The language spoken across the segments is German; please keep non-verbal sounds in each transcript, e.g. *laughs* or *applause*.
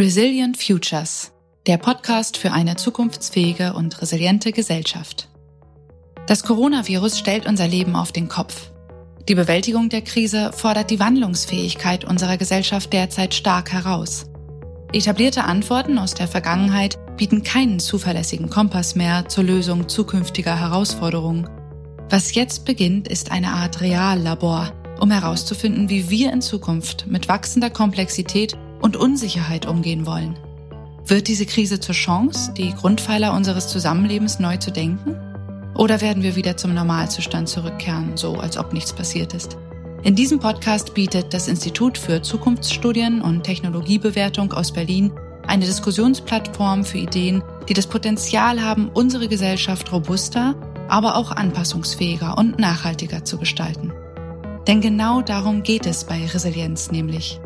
Resilient Futures, der Podcast für eine zukunftsfähige und resiliente Gesellschaft. Das Coronavirus stellt unser Leben auf den Kopf. Die Bewältigung der Krise fordert die Wandlungsfähigkeit unserer Gesellschaft derzeit stark heraus. Etablierte Antworten aus der Vergangenheit bieten keinen zuverlässigen Kompass mehr zur Lösung zukünftiger Herausforderungen. Was jetzt beginnt, ist eine Art Reallabor, um herauszufinden, wie wir in Zukunft mit wachsender Komplexität und Unsicherheit umgehen wollen. Wird diese Krise zur Chance, die Grundpfeiler unseres Zusammenlebens neu zu denken? Oder werden wir wieder zum Normalzustand zurückkehren, so als ob nichts passiert ist? In diesem Podcast bietet das Institut für Zukunftsstudien und Technologiebewertung aus Berlin eine Diskussionsplattform für Ideen, die das Potenzial haben, unsere Gesellschaft robuster, aber auch anpassungsfähiger und nachhaltiger zu gestalten. Denn genau darum geht es bei Resilienz nämlich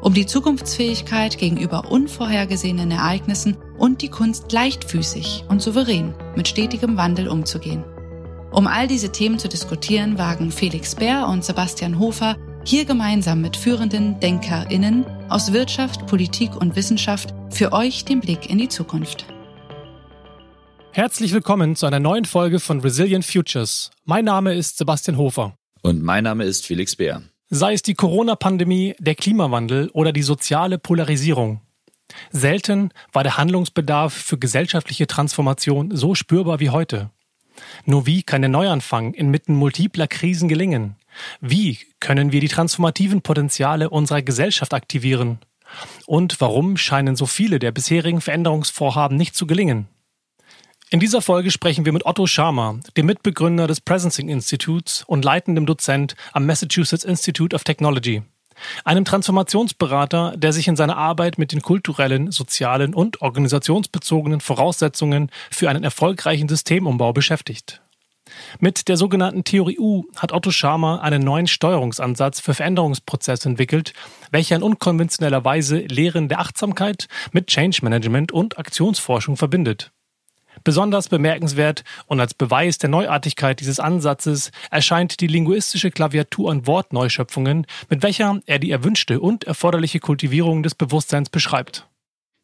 um die Zukunftsfähigkeit gegenüber unvorhergesehenen Ereignissen und die Kunst leichtfüßig und souverän mit stetigem Wandel umzugehen. Um all diese Themen zu diskutieren, wagen Felix Bär und Sebastian Hofer hier gemeinsam mit führenden DenkerInnen aus Wirtschaft, Politik und Wissenschaft für euch den Blick in die Zukunft. Herzlich willkommen zu einer neuen Folge von Resilient Futures. Mein Name ist Sebastian Hofer. Und mein Name ist Felix Bär. Sei es die Corona-Pandemie, der Klimawandel oder die soziale Polarisierung. Selten war der Handlungsbedarf für gesellschaftliche Transformation so spürbar wie heute. Nur wie kann der Neuanfang inmitten multipler Krisen gelingen? Wie können wir die transformativen Potenziale unserer Gesellschaft aktivieren? Und warum scheinen so viele der bisherigen Veränderungsvorhaben nicht zu gelingen? In dieser Folge sprechen wir mit Otto Scharmer, dem Mitbegründer des Presencing Instituts und leitendem Dozent am Massachusetts Institute of Technology, einem Transformationsberater, der sich in seiner Arbeit mit den kulturellen, sozialen und organisationsbezogenen Voraussetzungen für einen erfolgreichen Systemumbau beschäftigt. Mit der sogenannten Theorie U hat Otto Scharmer einen neuen Steuerungsansatz für Veränderungsprozesse entwickelt, welcher in unkonventioneller Weise Lehren der Achtsamkeit mit Change Management und Aktionsforschung verbindet. Besonders bemerkenswert und als Beweis der Neuartigkeit dieses Ansatzes erscheint die linguistische Klaviatur an Wortneuschöpfungen, mit welcher er die erwünschte und erforderliche Kultivierung des Bewusstseins beschreibt.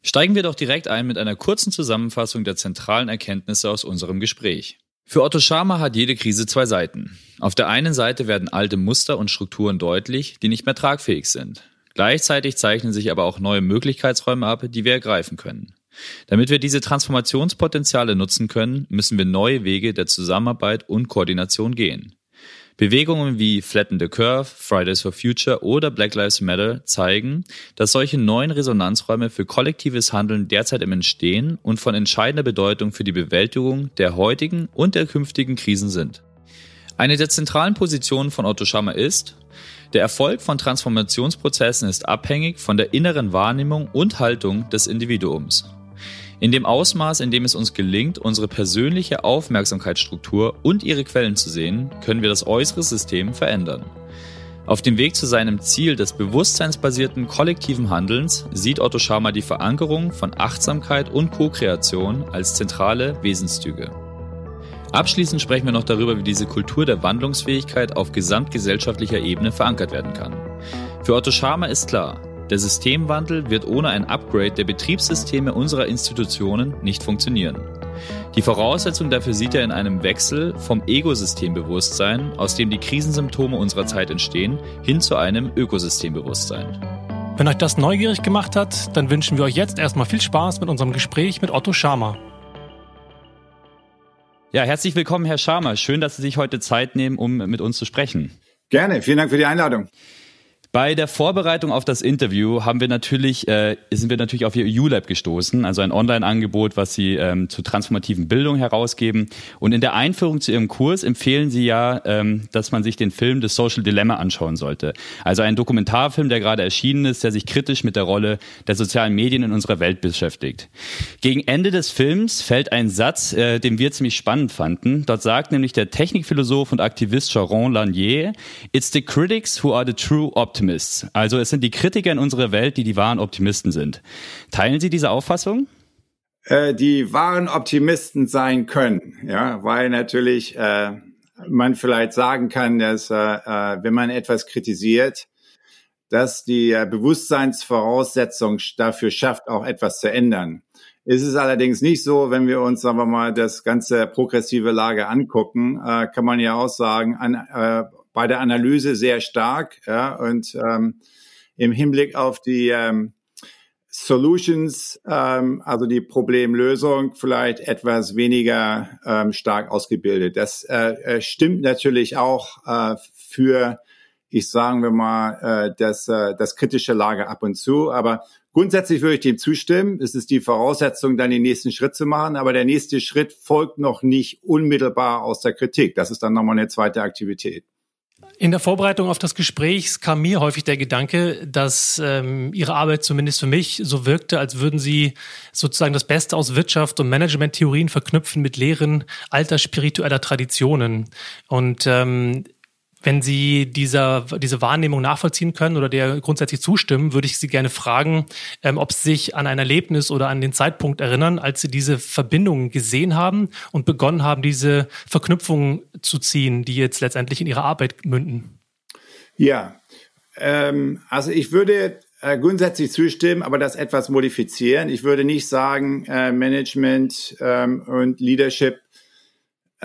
Steigen wir doch direkt ein mit einer kurzen Zusammenfassung der zentralen Erkenntnisse aus unserem Gespräch. Für Otto Schama hat jede Krise zwei Seiten. Auf der einen Seite werden alte Muster und Strukturen deutlich, die nicht mehr tragfähig sind. Gleichzeitig zeichnen sich aber auch neue Möglichkeitsräume ab, die wir ergreifen können. Damit wir diese Transformationspotenziale nutzen können, müssen wir neue Wege der Zusammenarbeit und Koordination gehen. Bewegungen wie Flatten the Curve, Fridays for Future oder Black Lives Matter zeigen, dass solche neuen Resonanzräume für kollektives Handeln derzeit im Entstehen und von entscheidender Bedeutung für die Bewältigung der heutigen und der künftigen Krisen sind. Eine der zentralen Positionen von Otto Schammer ist, der Erfolg von Transformationsprozessen ist abhängig von der inneren Wahrnehmung und Haltung des Individuums. In dem Ausmaß, in dem es uns gelingt, unsere persönliche Aufmerksamkeitsstruktur und ihre Quellen zu sehen, können wir das äußere System verändern. Auf dem Weg zu seinem Ziel des bewusstseinsbasierten kollektiven Handelns sieht Otto Scharmer die Verankerung von Achtsamkeit und Co-Kreation als zentrale Wesenszüge. Abschließend sprechen wir noch darüber, wie diese Kultur der Wandlungsfähigkeit auf gesamtgesellschaftlicher Ebene verankert werden kann. Für Otto Scharmer ist klar, der Systemwandel wird ohne ein Upgrade der Betriebssysteme unserer Institutionen nicht funktionieren. Die Voraussetzung dafür sieht er in einem Wechsel vom Ego-Systembewusstsein, aus dem die Krisensymptome unserer Zeit entstehen, hin zu einem Ökosystembewusstsein. Wenn euch das neugierig gemacht hat, dann wünschen wir euch jetzt erstmal viel Spaß mit unserem Gespräch mit Otto Schama. Ja, herzlich willkommen, Herr Schama. Schön, dass Sie sich heute Zeit nehmen, um mit uns zu sprechen. Gerne, vielen Dank für die Einladung. Bei der Vorbereitung auf das Interview haben wir natürlich, äh, sind wir natürlich auf Ihr ULab gestoßen, also ein Online-Angebot, was Sie ähm, zur transformativen Bildung herausgeben. Und in der Einführung zu Ihrem Kurs empfehlen Sie ja, ähm, dass man sich den Film The Social Dilemma anschauen sollte. Also ein Dokumentarfilm, der gerade erschienen ist, der sich kritisch mit der Rolle der sozialen Medien in unserer Welt beschäftigt. Gegen Ende des Films fällt ein Satz, äh, den wir ziemlich spannend fanden. Dort sagt nämlich der Technikphilosoph und Aktivist Sharon Lanier, It's the critics who are the true optimists. Optimists. Also es sind die Kritiker in unserer Welt, die die wahren Optimisten sind. Teilen Sie diese Auffassung? Äh, die wahren Optimisten sein können, ja, weil natürlich äh, man vielleicht sagen kann, dass äh, äh wenn man etwas kritisiert, dass die äh, Bewusstseinsvoraussetzung dafür schafft, auch etwas zu ändern. Es ist allerdings nicht so, wenn wir uns, sagen wir mal, das ganze progressive Lager angucken, äh, kann man ja auch sagen, an, äh, bei der Analyse sehr stark ja, und ähm, im Hinblick auf die ähm, Solutions, ähm, also die Problemlösung, vielleicht etwas weniger ähm, stark ausgebildet. Das äh, äh stimmt natürlich auch äh, für, ich sagen wir mal, äh, das, äh, das kritische Lager ab und zu, aber Grundsätzlich würde ich dem zustimmen. Es ist die Voraussetzung, dann den nächsten Schritt zu machen. Aber der nächste Schritt folgt noch nicht unmittelbar aus der Kritik. Das ist dann nochmal eine zweite Aktivität. In der Vorbereitung auf das Gespräch kam mir häufig der Gedanke, dass ähm, Ihre Arbeit zumindest für mich so wirkte, als würden Sie sozusagen das Beste aus Wirtschaft und Management-Theorien verknüpfen mit Lehren alter spiritueller Traditionen. Und ähm, wenn Sie dieser, diese Wahrnehmung nachvollziehen können oder der grundsätzlich zustimmen, würde ich Sie gerne fragen, ähm, ob Sie sich an ein Erlebnis oder an den Zeitpunkt erinnern, als Sie diese Verbindungen gesehen haben und begonnen haben, diese Verknüpfungen zu ziehen, die jetzt letztendlich in Ihre Arbeit münden. Ja, ähm, also ich würde äh, grundsätzlich zustimmen, aber das etwas modifizieren. Ich würde nicht sagen, äh, Management ähm, und Leadership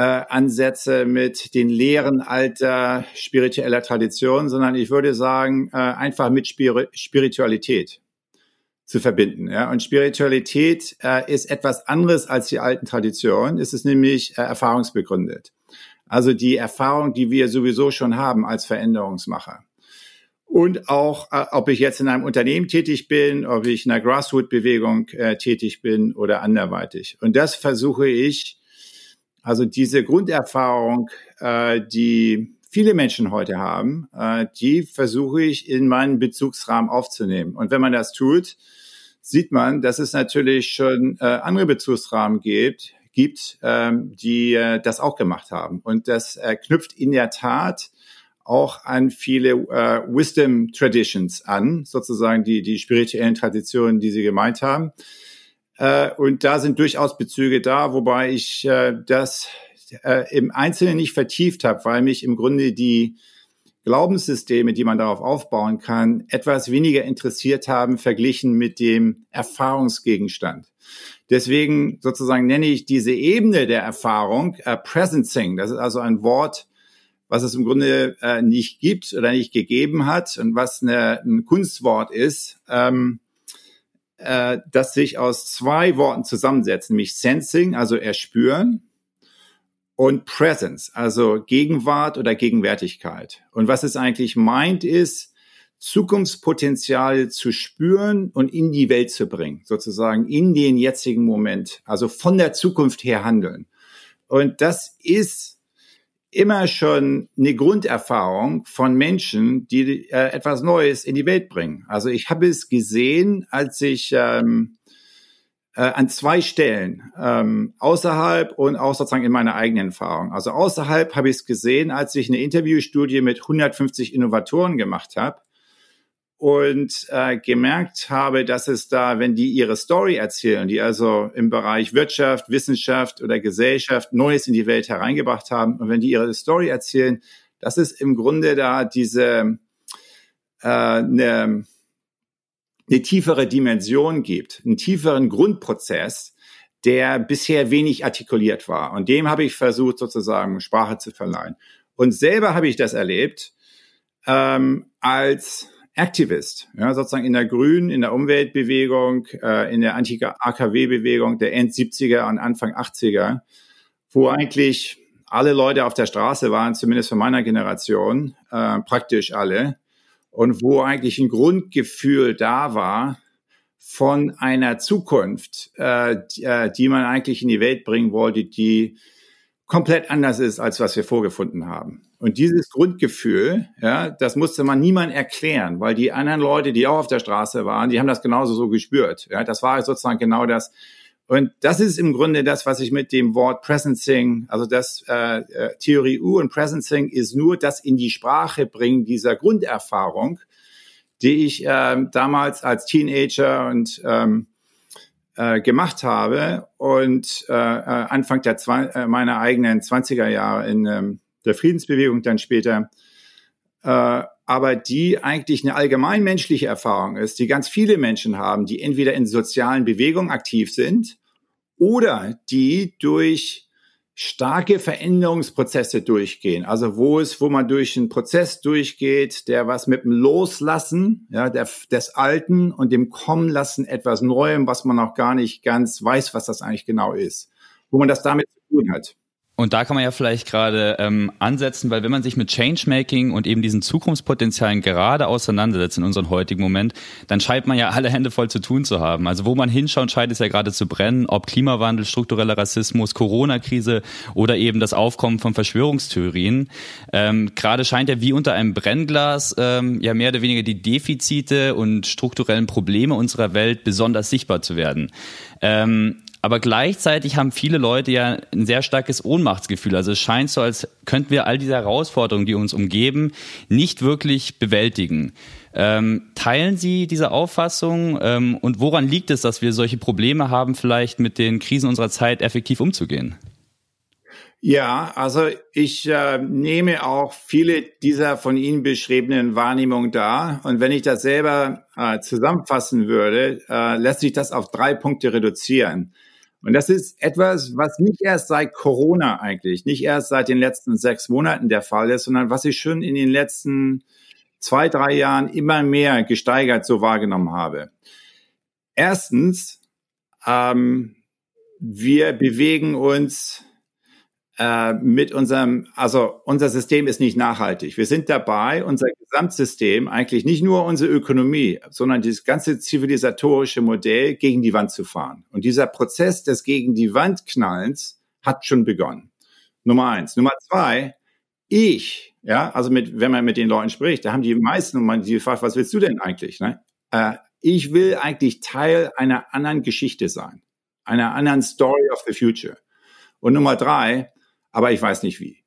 äh, Ansätze mit den Lehren alter spiritueller Tradition, sondern ich würde sagen, äh, einfach mit Spir Spiritualität zu verbinden. Ja? Und Spiritualität äh, ist etwas anderes als die alten Traditionen. Es ist nämlich äh, erfahrungsbegründet. Also die Erfahrung, die wir sowieso schon haben als Veränderungsmacher. Und auch, äh, ob ich jetzt in einem Unternehmen tätig bin, ob ich in einer Grassroot-Bewegung äh, tätig bin oder anderweitig. Und das versuche ich also diese Grunderfahrung, äh, die viele Menschen heute haben, äh, die versuche ich in meinen Bezugsrahmen aufzunehmen. Und wenn man das tut, sieht man, dass es natürlich schon äh, andere Bezugsrahmen gibt, gibt, ähm, die äh, das auch gemacht haben. Und das äh, knüpft in der Tat auch an viele äh, Wisdom Traditions an, sozusagen die, die spirituellen Traditionen, die Sie gemeint haben. Äh, und da sind durchaus Bezüge da, wobei ich äh, das äh, im Einzelnen nicht vertieft habe, weil mich im Grunde die Glaubenssysteme, die man darauf aufbauen kann, etwas weniger interessiert haben, verglichen mit dem Erfahrungsgegenstand. Deswegen sozusagen nenne ich diese Ebene der Erfahrung äh, Presencing. Das ist also ein Wort, was es im Grunde äh, nicht gibt oder nicht gegeben hat und was eine, ein Kunstwort ist. Ähm, äh, das sich aus zwei Worten zusammensetzt, nämlich Sensing, also erspüren, und Presence, also Gegenwart oder Gegenwärtigkeit. Und was es eigentlich meint, ist, Zukunftspotenzial zu spüren und in die Welt zu bringen, sozusagen in den jetzigen Moment, also von der Zukunft her handeln. Und das ist immer schon eine Grunderfahrung von Menschen, die äh, etwas Neues in die Welt bringen. Also ich habe es gesehen, als ich ähm, äh, an zwei Stellen ähm, außerhalb und auch sozusagen in meiner eigenen Erfahrung. Also außerhalb habe ich es gesehen, als ich eine Interviewstudie mit 150 Innovatoren gemacht habe und äh, gemerkt habe, dass es da, wenn die ihre Story erzählen, die also im Bereich Wirtschaft, Wissenschaft oder Gesellschaft Neues in die Welt hereingebracht haben, und wenn die ihre Story erzählen, dass es im Grunde da diese äh, eine, eine tiefere Dimension gibt, einen tieferen Grundprozess, der bisher wenig artikuliert war. Und dem habe ich versucht, sozusagen Sprache zu verleihen. Und selber habe ich das erlebt ähm, als Activist, ja, sozusagen in der Grünen, in der Umweltbewegung, äh, in der Anti-AKW-Bewegung der End-70er und Anfang 80er, wo eigentlich alle Leute auf der Straße waren, zumindest von meiner Generation, äh, praktisch alle, und wo eigentlich ein Grundgefühl da war von einer Zukunft, äh, die, äh, die man eigentlich in die Welt bringen wollte, die komplett anders ist, als was wir vorgefunden haben. Und dieses Grundgefühl, ja, das musste man niemand erklären, weil die anderen Leute, die auch auf der Straße waren, die haben das genauso so gespürt. Ja, das war sozusagen genau das. Und das ist im Grunde das, was ich mit dem Wort Presencing, also das äh, äh Theorie U und Presencing ist nur das in die Sprache bringen dieser Grunderfahrung, die ich äh, damals als Teenager und ähm, äh, gemacht habe und äh, äh Anfang der Zwa äh, meiner eigenen 20er Jahre in ähm, der Friedensbewegung dann später äh, aber die eigentlich eine allgemein menschliche Erfahrung ist, die ganz viele Menschen haben, die entweder in sozialen Bewegungen aktiv sind oder die durch starke Veränderungsprozesse durchgehen. Also wo es, wo man durch einen Prozess durchgeht, der was mit dem Loslassen, ja, der, des Alten und dem Kommenlassen etwas Neuem, was man auch gar nicht ganz weiß, was das eigentlich genau ist, wo man das damit zu tun hat. Und da kann man ja vielleicht gerade ähm, ansetzen, weil wenn man sich mit Changemaking und eben diesen Zukunftspotenzialen gerade auseinandersetzt in unserem heutigen Moment, dann scheint man ja alle Hände voll zu tun zu haben. Also wo man hinschaut, scheint es ja gerade zu brennen, ob Klimawandel, struktureller Rassismus, Corona-Krise oder eben das Aufkommen von Verschwörungstheorien. Ähm, gerade scheint ja wie unter einem Brennglas ähm, ja mehr oder weniger die Defizite und strukturellen Probleme unserer Welt besonders sichtbar zu werden. Ähm, aber gleichzeitig haben viele Leute ja ein sehr starkes Ohnmachtsgefühl. Also es scheint so, als könnten wir all diese Herausforderungen, die uns umgeben, nicht wirklich bewältigen. Ähm, teilen Sie diese Auffassung ähm, und woran liegt es, dass wir solche Probleme haben, vielleicht mit den Krisen unserer Zeit effektiv umzugehen? Ja, also ich äh, nehme auch viele dieser von Ihnen beschriebenen Wahrnehmungen da. Und wenn ich das selber äh, zusammenfassen würde, äh, lässt sich das auf drei Punkte reduzieren. Und das ist etwas, was nicht erst seit Corona eigentlich, nicht erst seit den letzten sechs Monaten der Fall ist, sondern was ich schon in den letzten zwei, drei Jahren immer mehr gesteigert so wahrgenommen habe. Erstens, ähm, wir bewegen uns äh, mit unserem, also unser System ist nicht nachhaltig. Wir sind dabei, unser Gesamtsystem, eigentlich nicht nur unsere Ökonomie, sondern dieses ganze zivilisatorische Modell gegen die Wand zu fahren. Und dieser Prozess des gegen die Wand knallens hat schon begonnen. Nummer eins. Nummer zwei, ich, ja, also mit, wenn man mit den Leuten spricht, da haben die meisten man die gefragt, was willst du denn eigentlich? Ne? Äh, ich will eigentlich Teil einer anderen Geschichte sein, einer anderen Story of the Future. Und Nummer drei, aber ich weiß nicht wie.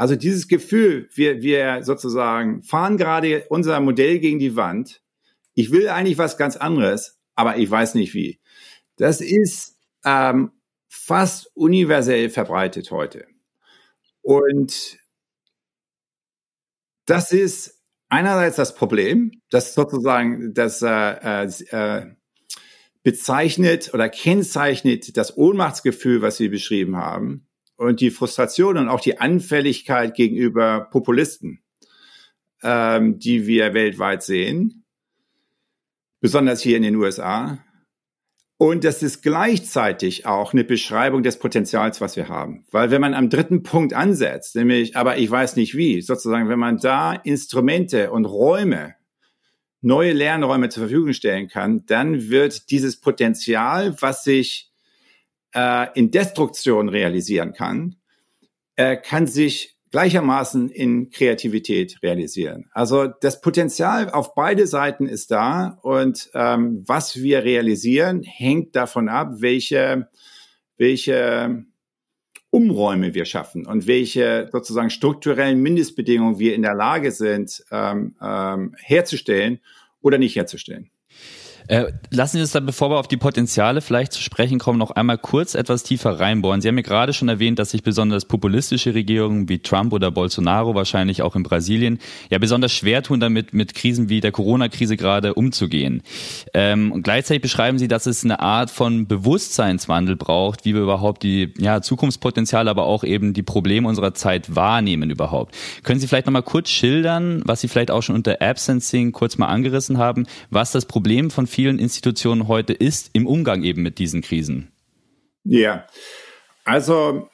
Also dieses Gefühl, wir, wir sozusagen fahren gerade unser Modell gegen die Wand. Ich will eigentlich was ganz anderes, aber ich weiß nicht wie. Das ist ähm, fast universell verbreitet heute. Und das ist einerseits das Problem, das sozusagen das äh, äh, bezeichnet oder kennzeichnet das Ohnmachtsgefühl, was Sie beschrieben haben und die Frustration und auch die Anfälligkeit gegenüber Populisten, ähm, die wir weltweit sehen, besonders hier in den USA. Und das ist gleichzeitig auch eine Beschreibung des Potenzials, was wir haben. Weil wenn man am dritten Punkt ansetzt, nämlich, aber ich weiß nicht wie, sozusagen, wenn man da Instrumente und Räume, neue Lernräume zur Verfügung stellen kann, dann wird dieses Potenzial, was sich äh, in Destruktion realisieren kann, äh, kann sich gleichermaßen in Kreativität realisieren. Also das Potenzial auf beide Seiten ist da und ähm, was wir realisieren, hängt davon ab, welche, welche Umräume wir schaffen und welche sozusagen strukturellen Mindestbedingungen wir in der Lage sind ähm, ähm, herzustellen oder nicht herzustellen. Äh, lassen Sie uns dann, bevor wir auf die Potenziale vielleicht zu sprechen kommen, noch einmal kurz etwas tiefer reinbohren. Sie haben ja gerade schon erwähnt, dass sich besonders populistische Regierungen wie Trump oder Bolsonaro, wahrscheinlich auch in Brasilien, ja besonders schwer tun damit, mit Krisen wie der Corona-Krise gerade umzugehen. Ähm, und gleichzeitig beschreiben Sie, dass es eine Art von Bewusstseinswandel braucht, wie wir überhaupt die ja, Zukunftspotenziale, aber auch eben die Probleme unserer Zeit wahrnehmen überhaupt. Können Sie vielleicht nochmal kurz schildern, was Sie vielleicht auch schon unter Absencing kurz mal angerissen haben, was das Problem von vielen Institutionen heute ist im Umgang eben mit diesen Krisen? Ja, also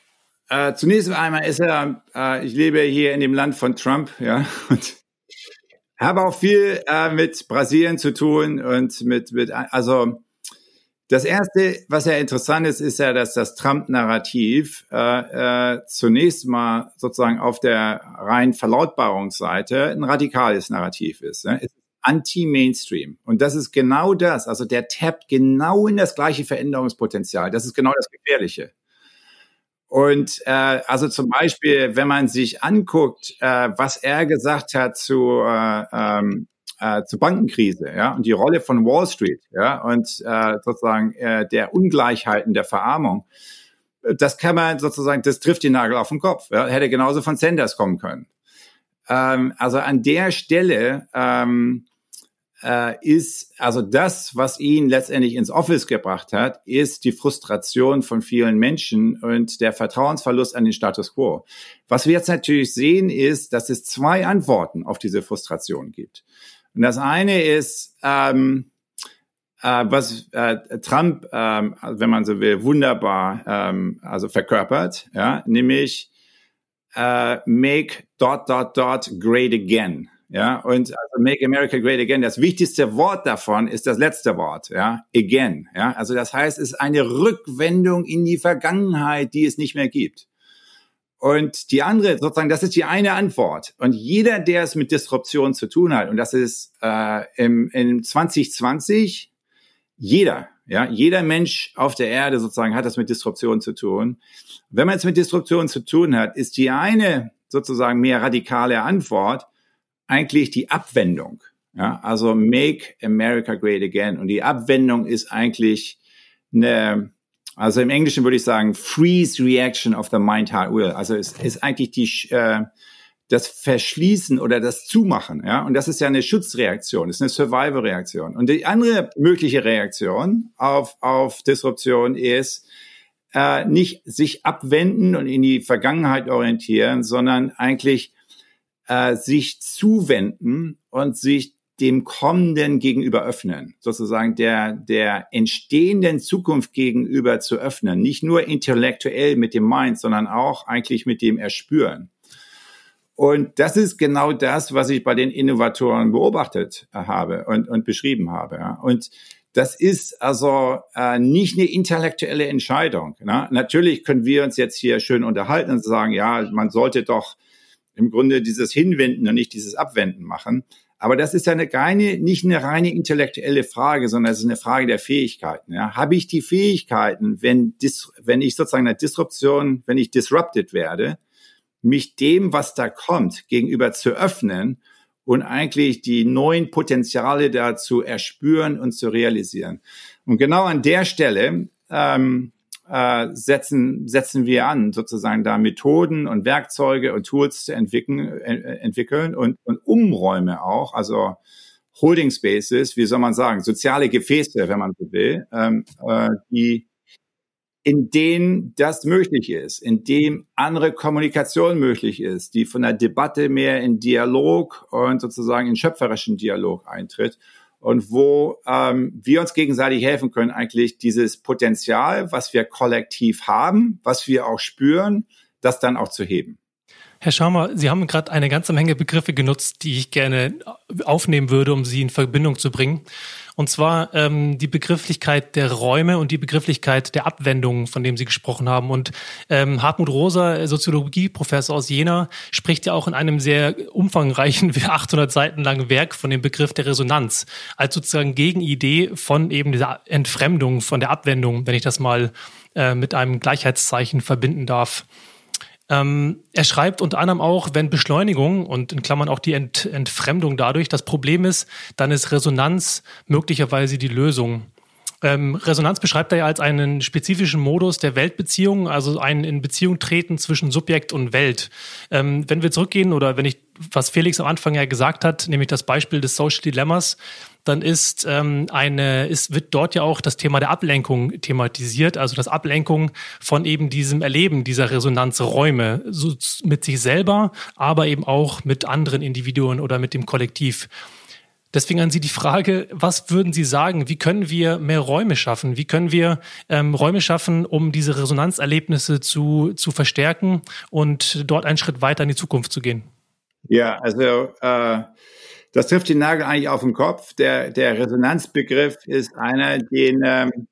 äh, zunächst einmal ist er, äh, ich lebe hier in dem Land von Trump, ja, *laughs* und habe auch viel äh, mit Brasilien zu tun und mit, mit, also das erste, was ja interessant ist, ist ja, dass das Trump-Narrativ äh, äh, zunächst mal sozusagen auf der rein Verlautbarungsseite ein radikales Narrativ ist. Ne? Es anti-Mainstream. Und das ist genau das. Also der tappt genau in das gleiche Veränderungspotenzial. Das ist genau das Gefährliche. Und äh, also zum Beispiel, wenn man sich anguckt, äh, was er gesagt hat zu, äh, ähm, äh, zur Bankenkrise, ja, und die Rolle von Wall Street, ja, und äh, sozusagen äh, der Ungleichheiten, der Verarmung, das kann man sozusagen, das trifft den Nagel auf den Kopf. Ja, hätte genauso von Sanders kommen können. ähm, also an der Stelle ähm, äh, ist, also das, was ihn letztendlich ins Office gebracht hat, ist die Frustration von vielen Menschen und der Vertrauensverlust an den Status quo. Was wir jetzt natürlich sehen, ist, dass es zwei Antworten auf diese Frustration gibt. Und das eine ist, ähm, äh, was äh, Trump, ähm, wenn man so will, wunderbar ähm, also verkörpert, ja, nämlich äh, make dot dot dot great again. Ja, und also Make America Great Again, das wichtigste Wort davon ist das letzte Wort, ja, again. Ja, also das heißt, es ist eine Rückwendung in die Vergangenheit, die es nicht mehr gibt. Und die andere, sozusagen, das ist die eine Antwort. Und jeder, der es mit Disruption zu tun hat, und das ist äh, im, im 2020 jeder, ja, jeder Mensch auf der Erde sozusagen hat das mit Disruption zu tun. Wenn man es mit Disruption zu tun hat, ist die eine sozusagen mehr radikale Antwort eigentlich die Abwendung. Ja, also Make America Great Again. Und die Abwendung ist eigentlich eine, also im Englischen würde ich sagen, Freeze Reaction of the Mind Heart Will. Also es ist eigentlich die, äh, das Verschließen oder das Zumachen, ja. Und das ist ja eine Schutzreaktion, ist eine Survival-Reaktion. Und die andere mögliche Reaktion auf, auf Disruption ist, äh, nicht sich abwenden und in die Vergangenheit orientieren, sondern eigentlich äh, sich zuwenden und sich dem Kommenden gegenüber öffnen, sozusagen der, der entstehenden Zukunft gegenüber zu öffnen, nicht nur intellektuell mit dem Mind, sondern auch eigentlich mit dem Erspüren. Und das ist genau das, was ich bei den Innovatoren beobachtet habe und, und beschrieben habe. Und das ist also äh, nicht eine intellektuelle Entscheidung. Ne? Natürlich können wir uns jetzt hier schön unterhalten und sagen, ja, man sollte doch im Grunde dieses Hinwenden und nicht dieses Abwenden machen. Aber das ist ja eine keine, nicht eine reine intellektuelle Frage, sondern es ist eine Frage der Fähigkeiten. Ja? Habe ich die Fähigkeiten, wenn, dis, wenn ich sozusagen eine Disruption, wenn ich disrupted werde, mich dem, was da kommt, gegenüber zu öffnen und eigentlich die neuen Potenziale da zu erspüren und zu realisieren. Und genau an der Stelle ähm, äh, setzen, setzen wir an, sozusagen da Methoden und Werkzeuge und Tools zu entwickeln, äh, entwickeln und, und Umräume auch, also Holding Spaces, wie soll man sagen, soziale Gefäße, wenn man so will, ähm, äh, die in denen das möglich ist, in dem andere Kommunikation möglich ist, die von der Debatte mehr in Dialog und sozusagen in schöpferischen Dialog eintritt und wo ähm, wir uns gegenseitig helfen können, eigentlich dieses Potenzial, was wir kollektiv haben, was wir auch spüren, das dann auch zu heben. Herr Schaumer, Sie haben gerade eine ganze Menge Begriffe genutzt, die ich gerne aufnehmen würde, um sie in Verbindung zu bringen. Und zwar ähm, die Begrifflichkeit der Räume und die Begrifflichkeit der Abwendung, von dem Sie gesprochen haben. Und ähm, Hartmut Rosa, Soziologieprofessor aus Jena, spricht ja auch in einem sehr umfangreichen, *laughs* 800 Seiten langen Werk von dem Begriff der Resonanz als sozusagen Gegenidee von eben dieser Entfremdung, von der Abwendung, wenn ich das mal äh, mit einem Gleichheitszeichen verbinden darf. Ähm, er schreibt unter anderem auch, wenn Beschleunigung und in Klammern auch die Ent Entfremdung dadurch das Problem ist, dann ist Resonanz möglicherweise die Lösung. Ähm, Resonanz beschreibt er ja als einen spezifischen Modus der Weltbeziehung, also ein in Beziehung treten zwischen Subjekt und Welt. Ähm, wenn wir zurückgehen oder wenn ich, was Felix am Anfang ja gesagt hat, nämlich das Beispiel des Social Dilemmas, dann ist ähm, eine, ist, wird dort ja auch das Thema der Ablenkung thematisiert, also das Ablenkung von eben diesem Erleben dieser Resonanzräume so mit sich selber, aber eben auch mit anderen Individuen oder mit dem Kollektiv. Deswegen an Sie die Frage, was würden Sie sagen, wie können wir mehr Räume schaffen? Wie können wir ähm, Räume schaffen, um diese Resonanzerlebnisse zu, zu verstärken und dort einen Schritt weiter in die Zukunft zu gehen? Ja, also äh, das trifft den Nagel eigentlich auf den Kopf. Der, der Resonanzbegriff ist einer, den ähm,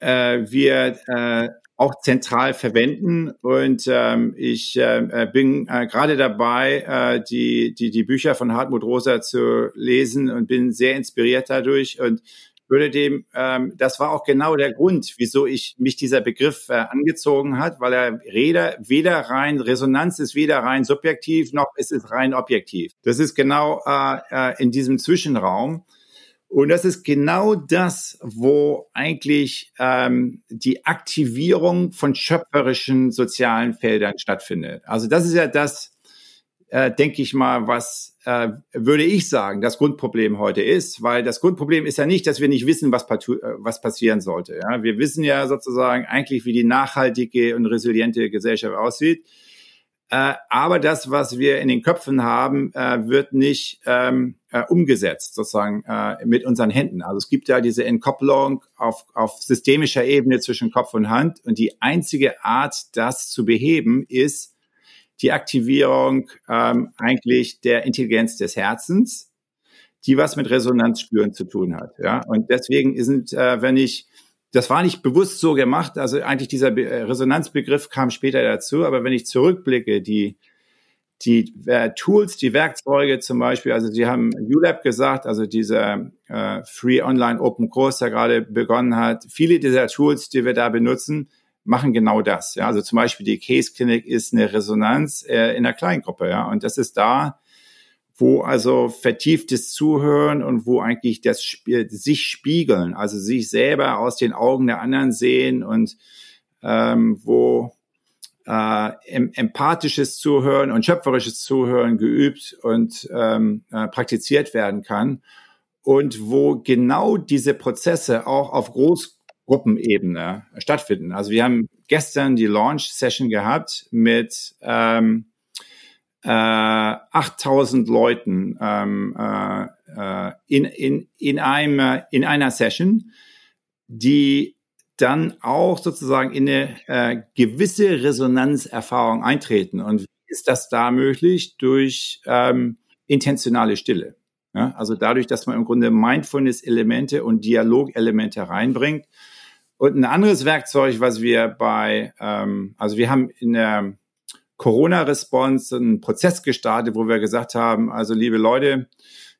äh, wir äh, auch zentral verwenden. Und ähm, ich äh, bin äh, gerade dabei, äh, die, die, die Bücher von Hartmut Rosa zu lesen und bin sehr inspiriert dadurch. Und würde dem, ähm, das war auch genau der Grund, wieso ich mich dieser Begriff äh, angezogen hat, weil er weder, weder rein, Resonanz ist weder rein subjektiv, noch ist es rein objektiv. Das ist genau äh, äh, in diesem Zwischenraum. Und das ist genau das, wo eigentlich ähm, die Aktivierung von schöpferischen sozialen Feldern stattfindet. Also das ist ja das, äh, denke ich mal, was äh, würde ich sagen, das Grundproblem heute ist, weil das Grundproblem ist ja nicht, dass wir nicht wissen, was, äh, was passieren sollte. Ja? Wir wissen ja sozusagen eigentlich, wie die nachhaltige und resiliente Gesellschaft aussieht. Äh, aber das, was wir in den Köpfen haben, äh, wird nicht ähm, äh, umgesetzt, sozusagen äh, mit unseren Händen. Also es gibt ja diese Entkopplung auf, auf systemischer Ebene zwischen Kopf und Hand. Und die einzige Art, das zu beheben, ist die Aktivierung ähm, eigentlich der Intelligenz des Herzens, die was mit Resonanzspüren zu tun hat. Ja? Und deswegen sind, äh, wenn ich das war nicht bewusst so gemacht. Also eigentlich dieser Be äh, Resonanzbegriff kam später dazu. Aber wenn ich zurückblicke, die, die äh, Tools, die Werkzeuge zum Beispiel, also Sie haben ULab gesagt, also dieser äh, Free Online Open Course, der gerade begonnen hat. Viele dieser Tools, die wir da benutzen, machen genau das. Ja, also zum Beispiel die Case Clinic ist eine Resonanz äh, in der Kleingruppe. Ja, und das ist da wo also vertieftes Zuhören und wo eigentlich das Spiel, sich spiegeln, also sich selber aus den Augen der anderen sehen und ähm, wo äh, empathisches Zuhören und schöpferisches Zuhören geübt und ähm, äh, praktiziert werden kann und wo genau diese Prozesse auch auf Großgruppenebene stattfinden. Also wir haben gestern die Launch Session gehabt mit ähm, äh, 8000 Leuten ähm, äh, äh, in, in, in, einem, in einer Session, die dann auch sozusagen in eine äh, gewisse Resonanzerfahrung eintreten. Und ist das da möglich? Durch ähm, intentionale Stille. Ja? Also dadurch, dass man im Grunde Mindfulness-Elemente und Dialogelemente reinbringt. Und ein anderes Werkzeug, was wir bei, ähm, also wir haben in der Corona-Response einen Prozess gestartet, wo wir gesagt haben, also liebe Leute,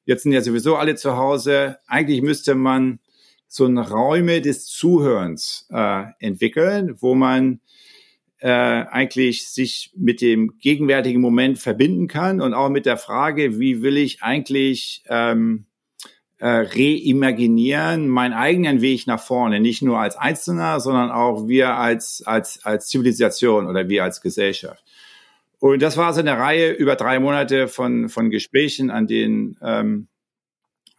jetzt sind ja sowieso alle zu Hause. Eigentlich müsste man so ein Räume des Zuhörens äh, entwickeln, wo man äh, eigentlich sich mit dem gegenwärtigen Moment verbinden kann und auch mit der Frage, wie will ich eigentlich ähm, äh, reimaginieren meinen eigenen Weg nach vorne, nicht nur als Einzelner, sondern auch wir als als als Zivilisation oder wir als Gesellschaft. Und das war so eine Reihe über drei Monate von, von Gesprächen, an denen ähm,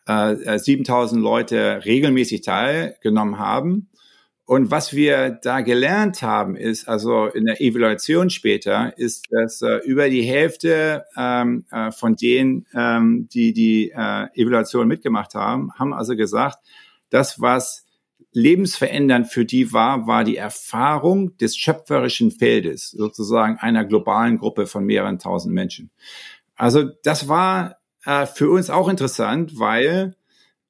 äh, 7000 Leute regelmäßig teilgenommen haben. Und was wir da gelernt haben, ist, also in der Evaluation später, ist, dass äh, über die Hälfte ähm, äh, von denen, ähm, die die äh, Evaluation mitgemacht haben, haben also gesagt, das, was lebensverändernd für die war, war die Erfahrung des schöpferischen Feldes, sozusagen einer globalen Gruppe von mehreren tausend Menschen. Also das war äh, für uns auch interessant, weil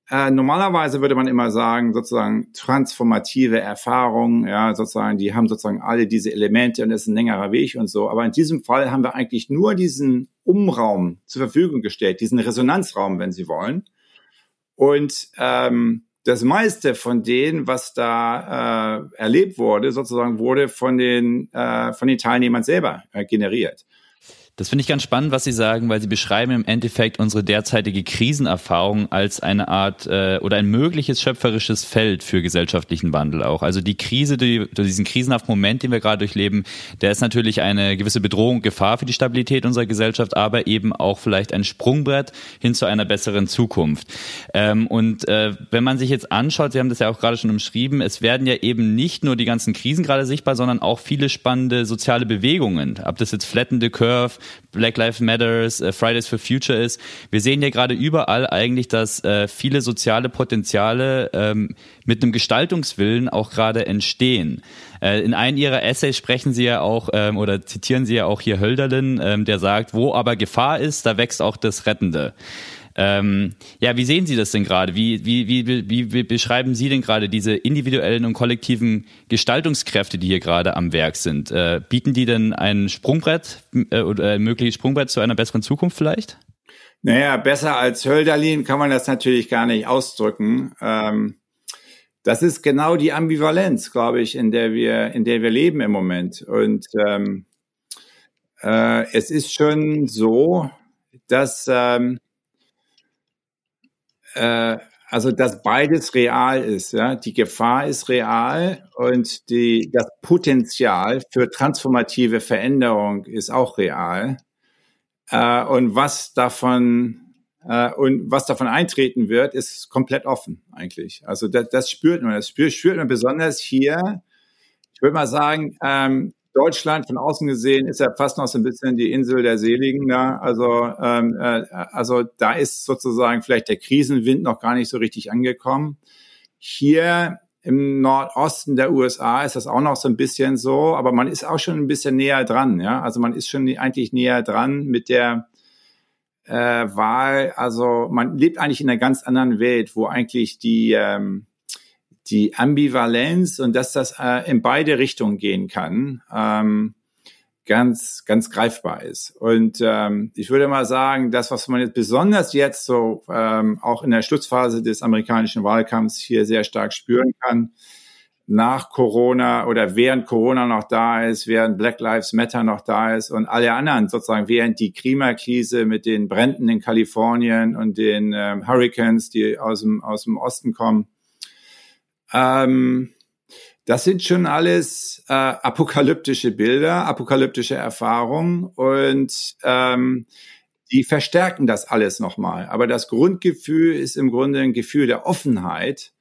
äh, normalerweise würde man immer sagen, sozusagen transformative Erfahrungen, ja, sozusagen, die haben sozusagen alle diese Elemente und es ist ein längerer Weg und so. Aber in diesem Fall haben wir eigentlich nur diesen Umraum zur Verfügung gestellt, diesen Resonanzraum, wenn Sie wollen. Und ähm, das meiste von denen, was da äh, erlebt wurde, sozusagen wurde von den, äh, von den Teilnehmern selber äh, generiert. Das finde ich ganz spannend, was Sie sagen, weil Sie beschreiben im Endeffekt unsere derzeitige Krisenerfahrung als eine Art äh, oder ein mögliches schöpferisches Feld für gesellschaftlichen Wandel auch. Also die Krise, die, diesen krisenhaften Moment, den wir gerade durchleben, der ist natürlich eine gewisse Bedrohung, Gefahr für die Stabilität unserer Gesellschaft, aber eben auch vielleicht ein Sprungbrett hin zu einer besseren Zukunft. Ähm, und äh, wenn man sich jetzt anschaut, Sie haben das ja auch gerade schon umschrieben, es werden ja eben nicht nur die ganzen Krisen gerade sichtbar, sondern auch viele spannende soziale Bewegungen. Ob das jetzt Flatten the Curve, Black Lives Matters, äh, Fridays for Future ist. Wir sehen ja gerade überall eigentlich, dass äh, viele soziale Potenziale ähm, mit einem Gestaltungswillen auch gerade entstehen. Äh, in einem ihrer Essays sprechen sie ja auch ähm, oder zitieren sie ja auch hier Hölderlin, ähm, der sagt, wo aber Gefahr ist, da wächst auch das Rettende. Ähm, ja, wie sehen Sie das denn gerade? Wie, wie, wie, wie, wie beschreiben Sie denn gerade diese individuellen und kollektiven Gestaltungskräfte, die hier gerade am Werk sind? Äh, bieten die denn ein Sprungbrett äh, oder ein mögliches Sprungbrett zu einer besseren Zukunft vielleicht? Naja, besser als Hölderlin kann man das natürlich gar nicht ausdrücken. Ähm, das ist genau die Ambivalenz, glaube ich, in der wir, in der wir leben im Moment. Und ähm, äh, es ist schon so, dass ähm, äh, also dass beides real ist. Ja? Die Gefahr ist real und die, das Potenzial für transformative Veränderung ist auch real. Äh, und was davon äh, und was davon eintreten wird, ist komplett offen eigentlich. Also das, das spürt man. Das spürt, spürt man besonders hier. Ich würde mal sagen, ähm, Deutschland von außen gesehen ist ja fast noch so ein bisschen die Insel der Seligen da. Also, ähm, äh, also da ist sozusagen vielleicht der Krisenwind noch gar nicht so richtig angekommen. Hier im Nordosten der USA ist das auch noch so ein bisschen so, aber man ist auch schon ein bisschen näher dran. Ja, also man ist schon eigentlich näher dran mit der äh, Wahl. Also man lebt eigentlich in einer ganz anderen Welt, wo eigentlich die ähm, die Ambivalenz und dass das äh, in beide Richtungen gehen kann, ähm, ganz, ganz greifbar ist. Und ähm, ich würde mal sagen, das, was man jetzt besonders jetzt so ähm, auch in der Schlussphase des amerikanischen Wahlkampfs hier sehr stark spüren kann, nach Corona oder während Corona noch da ist, während Black Lives Matter noch da ist und alle anderen sozusagen während die Klimakrise mit den Bränden in Kalifornien und den ähm, Hurricanes, die aus dem, aus dem Osten kommen, ähm, das sind schon alles äh, apokalyptische Bilder, apokalyptische Erfahrungen und ähm, die verstärken das alles nochmal. Aber das Grundgefühl ist im Grunde ein Gefühl der Offenheit,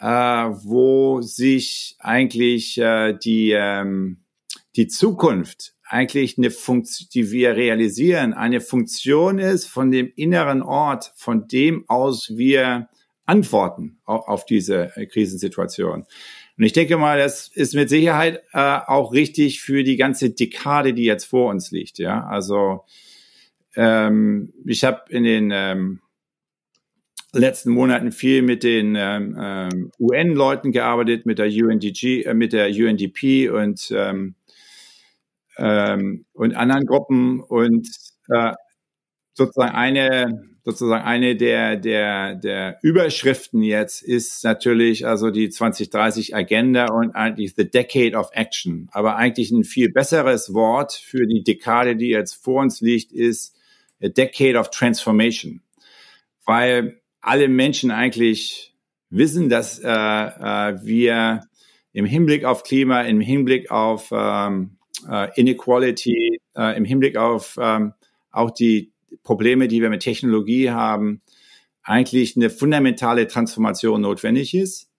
äh, wo sich eigentlich äh, die, ähm, die Zukunft eigentlich eine Funktion, die wir realisieren, eine Funktion ist von dem inneren Ort, von dem aus wir antworten auf, diese äh, Krisensituation. Und ich denke mal, das ist mit Sicherheit äh, auch richtig für die ganze Dekade, die jetzt vor uns liegt. Ja, also ähm, ich habe in den ähm, letzten Monaten viel mit den ähm, ähm, UN-Leuten gearbeitet, mit der UNDG, äh, mit der UNDP und ähm, ähm, und anderen Gruppen und äh, sozusagen eine sozusagen eine der, der, der Überschriften jetzt ist natürlich also die 2030 Agenda und eigentlich the Decade of Action. Aber eigentlich ein viel besseres Wort für die Dekade, die jetzt vor uns liegt, ist a Decade of Transformation. Weil alle Menschen eigentlich wissen, dass äh, äh, wir im Hinblick auf Klima, im Hinblick auf ähm, äh, Inequality, äh, im Hinblick auf ähm, auch die Probleme, die wir mit Technologie haben, eigentlich eine fundamentale Transformation notwendig ist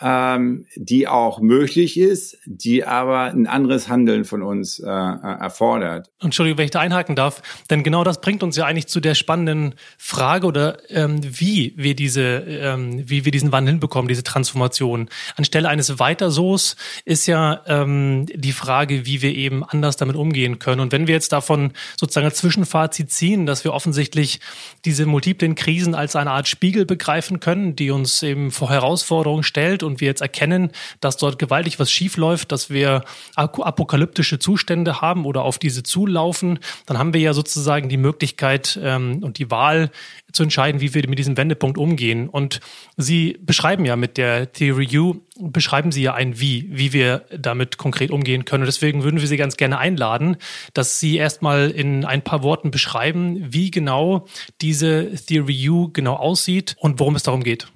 ähm, die auch möglich ist, die aber ein anderes Handeln von uns äh, äh, erfordert. Entschuldigung, wenn ich da einhaken darf, denn genau das bringt uns ja eigentlich zu der spannenden Frage oder ähm, wie wir diese, ähm, wie wir diesen Wandel hinbekommen, diese Transformation. Anstelle eines Weiterso's ist ja ähm, die Frage, wie wir eben anders damit umgehen können. Und wenn wir jetzt davon sozusagen ein Zwischenfazit ziehen, dass wir offensichtlich diese multiplen Krisen als eine Art Spiegel begreifen können, die uns eben vor Herausforderungen stellt und wir jetzt erkennen, dass dort gewaltig was schiefläuft, dass wir apokalyptische Zustände haben oder auf diese zulaufen, dann haben wir ja sozusagen die Möglichkeit ähm, und die Wahl zu entscheiden, wie wir mit diesem Wendepunkt umgehen. Und Sie beschreiben ja mit der Theory U, beschreiben Sie ja ein Wie, wie wir damit konkret umgehen können. Und deswegen würden wir Sie ganz gerne einladen, dass Sie erstmal in ein paar Worten beschreiben, wie genau diese Theory U genau aussieht und worum es darum geht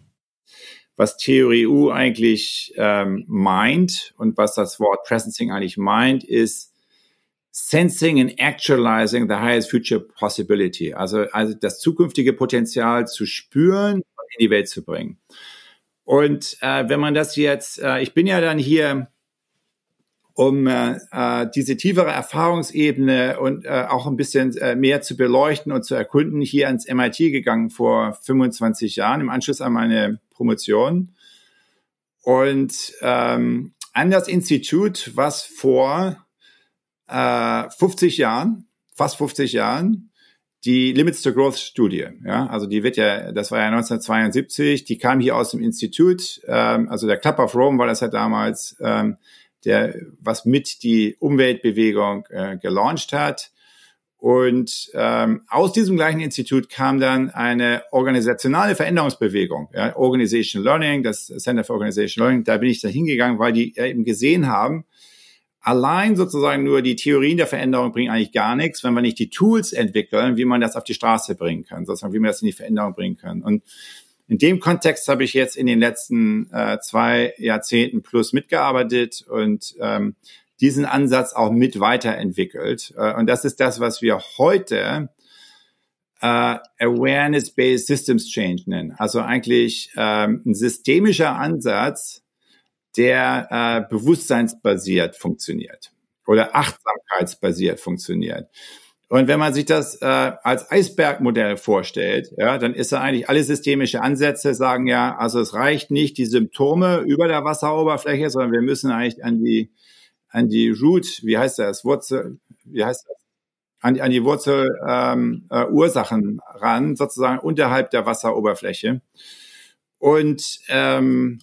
was Theorie U eigentlich ähm, meint und was das Wort Presencing eigentlich meint, ist Sensing and Actualizing the highest future possibility. Also, also das zukünftige Potenzial zu spüren und in die Welt zu bringen. Und äh, wenn man das jetzt, äh, ich bin ja dann hier um äh, äh, diese tiefere Erfahrungsebene und äh, auch ein bisschen äh, mehr zu beleuchten und zu erkunden, hier ans MIT gegangen vor 25 Jahren im Anschluss an meine Promotion. Und ähm, an das Institut, was vor äh, 50 Jahren, fast 50 Jahren, die Limits to Growth Studie, ja, also die wird ja, das war ja 1972, die kam hier aus dem Institut, ähm, also der Club of Rome war das ja damals, ähm, der was mit die Umweltbewegung äh, gelauncht hat. Und ähm, aus diesem gleichen Institut kam dann eine organisationale Veränderungsbewegung, ja, Organization Learning, das Center for Organization Learning. Da bin ich da hingegangen, weil die eben gesehen haben, allein sozusagen nur die Theorien der Veränderung bringen eigentlich gar nichts, wenn wir nicht die Tools entwickeln, wie man das auf die Straße bringen kann, sozusagen, wie man das in die Veränderung bringen kann. Und in dem Kontext habe ich jetzt in den letzten äh, zwei Jahrzehnten plus mitgearbeitet und ähm, diesen Ansatz auch mit weiterentwickelt. Äh, und das ist das, was wir heute äh, Awareness-Based Systems Change nennen. Also eigentlich ähm, ein systemischer Ansatz, der äh, bewusstseinsbasiert funktioniert oder achtsamkeitsbasiert funktioniert. Und wenn man sich das äh, als Eisbergmodell vorstellt, ja, dann ist da eigentlich alle systemische Ansätze sagen ja, also es reicht nicht die Symptome über der Wasseroberfläche, sondern wir müssen eigentlich an die an die Root, wie heißt das, Wurzel, wie heißt das, an, an die Wurzel ähm, äh, Ursachen ran, sozusagen unterhalb der Wasseroberfläche. Und ähm,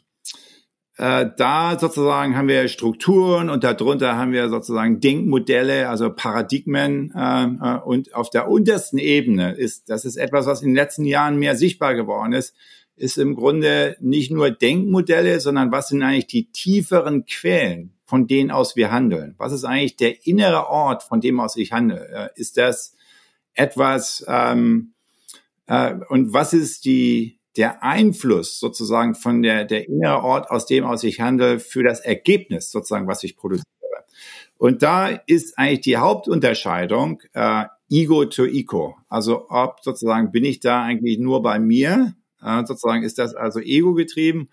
äh, da sozusagen haben wir Strukturen und darunter haben wir sozusagen Denkmodelle, also Paradigmen. Äh, äh, und auf der untersten Ebene ist, das ist etwas, was in den letzten Jahren mehr sichtbar geworden ist, ist im Grunde nicht nur Denkmodelle, sondern was sind eigentlich die tieferen Quellen, von denen aus wir handeln? Was ist eigentlich der innere Ort, von dem aus ich handle? Äh, ist das etwas, ähm, äh, und was ist die, der Einfluss sozusagen von der, der innere Ort, aus dem aus ich handle, für das Ergebnis sozusagen, was ich produziere. Und da ist eigentlich die Hauptunterscheidung äh, Ego to Eco. Also ob sozusagen bin ich da eigentlich nur bei mir, äh, sozusagen ist das also Ego getrieben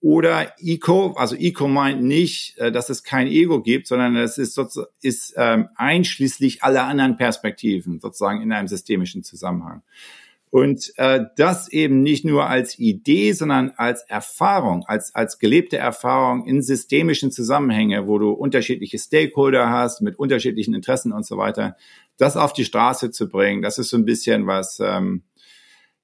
oder Eco, also Eco meint nicht, äh, dass es kein Ego gibt, sondern es ist, sozusagen, ist ähm, einschließlich aller anderen Perspektiven sozusagen in einem systemischen Zusammenhang. Und äh, das eben nicht nur als Idee, sondern als Erfahrung, als, als gelebte Erfahrung in systemischen Zusammenhänge, wo du unterschiedliche Stakeholder hast mit unterschiedlichen Interessen und so weiter, das auf die Straße zu bringen, das ist so ein bisschen was ähm,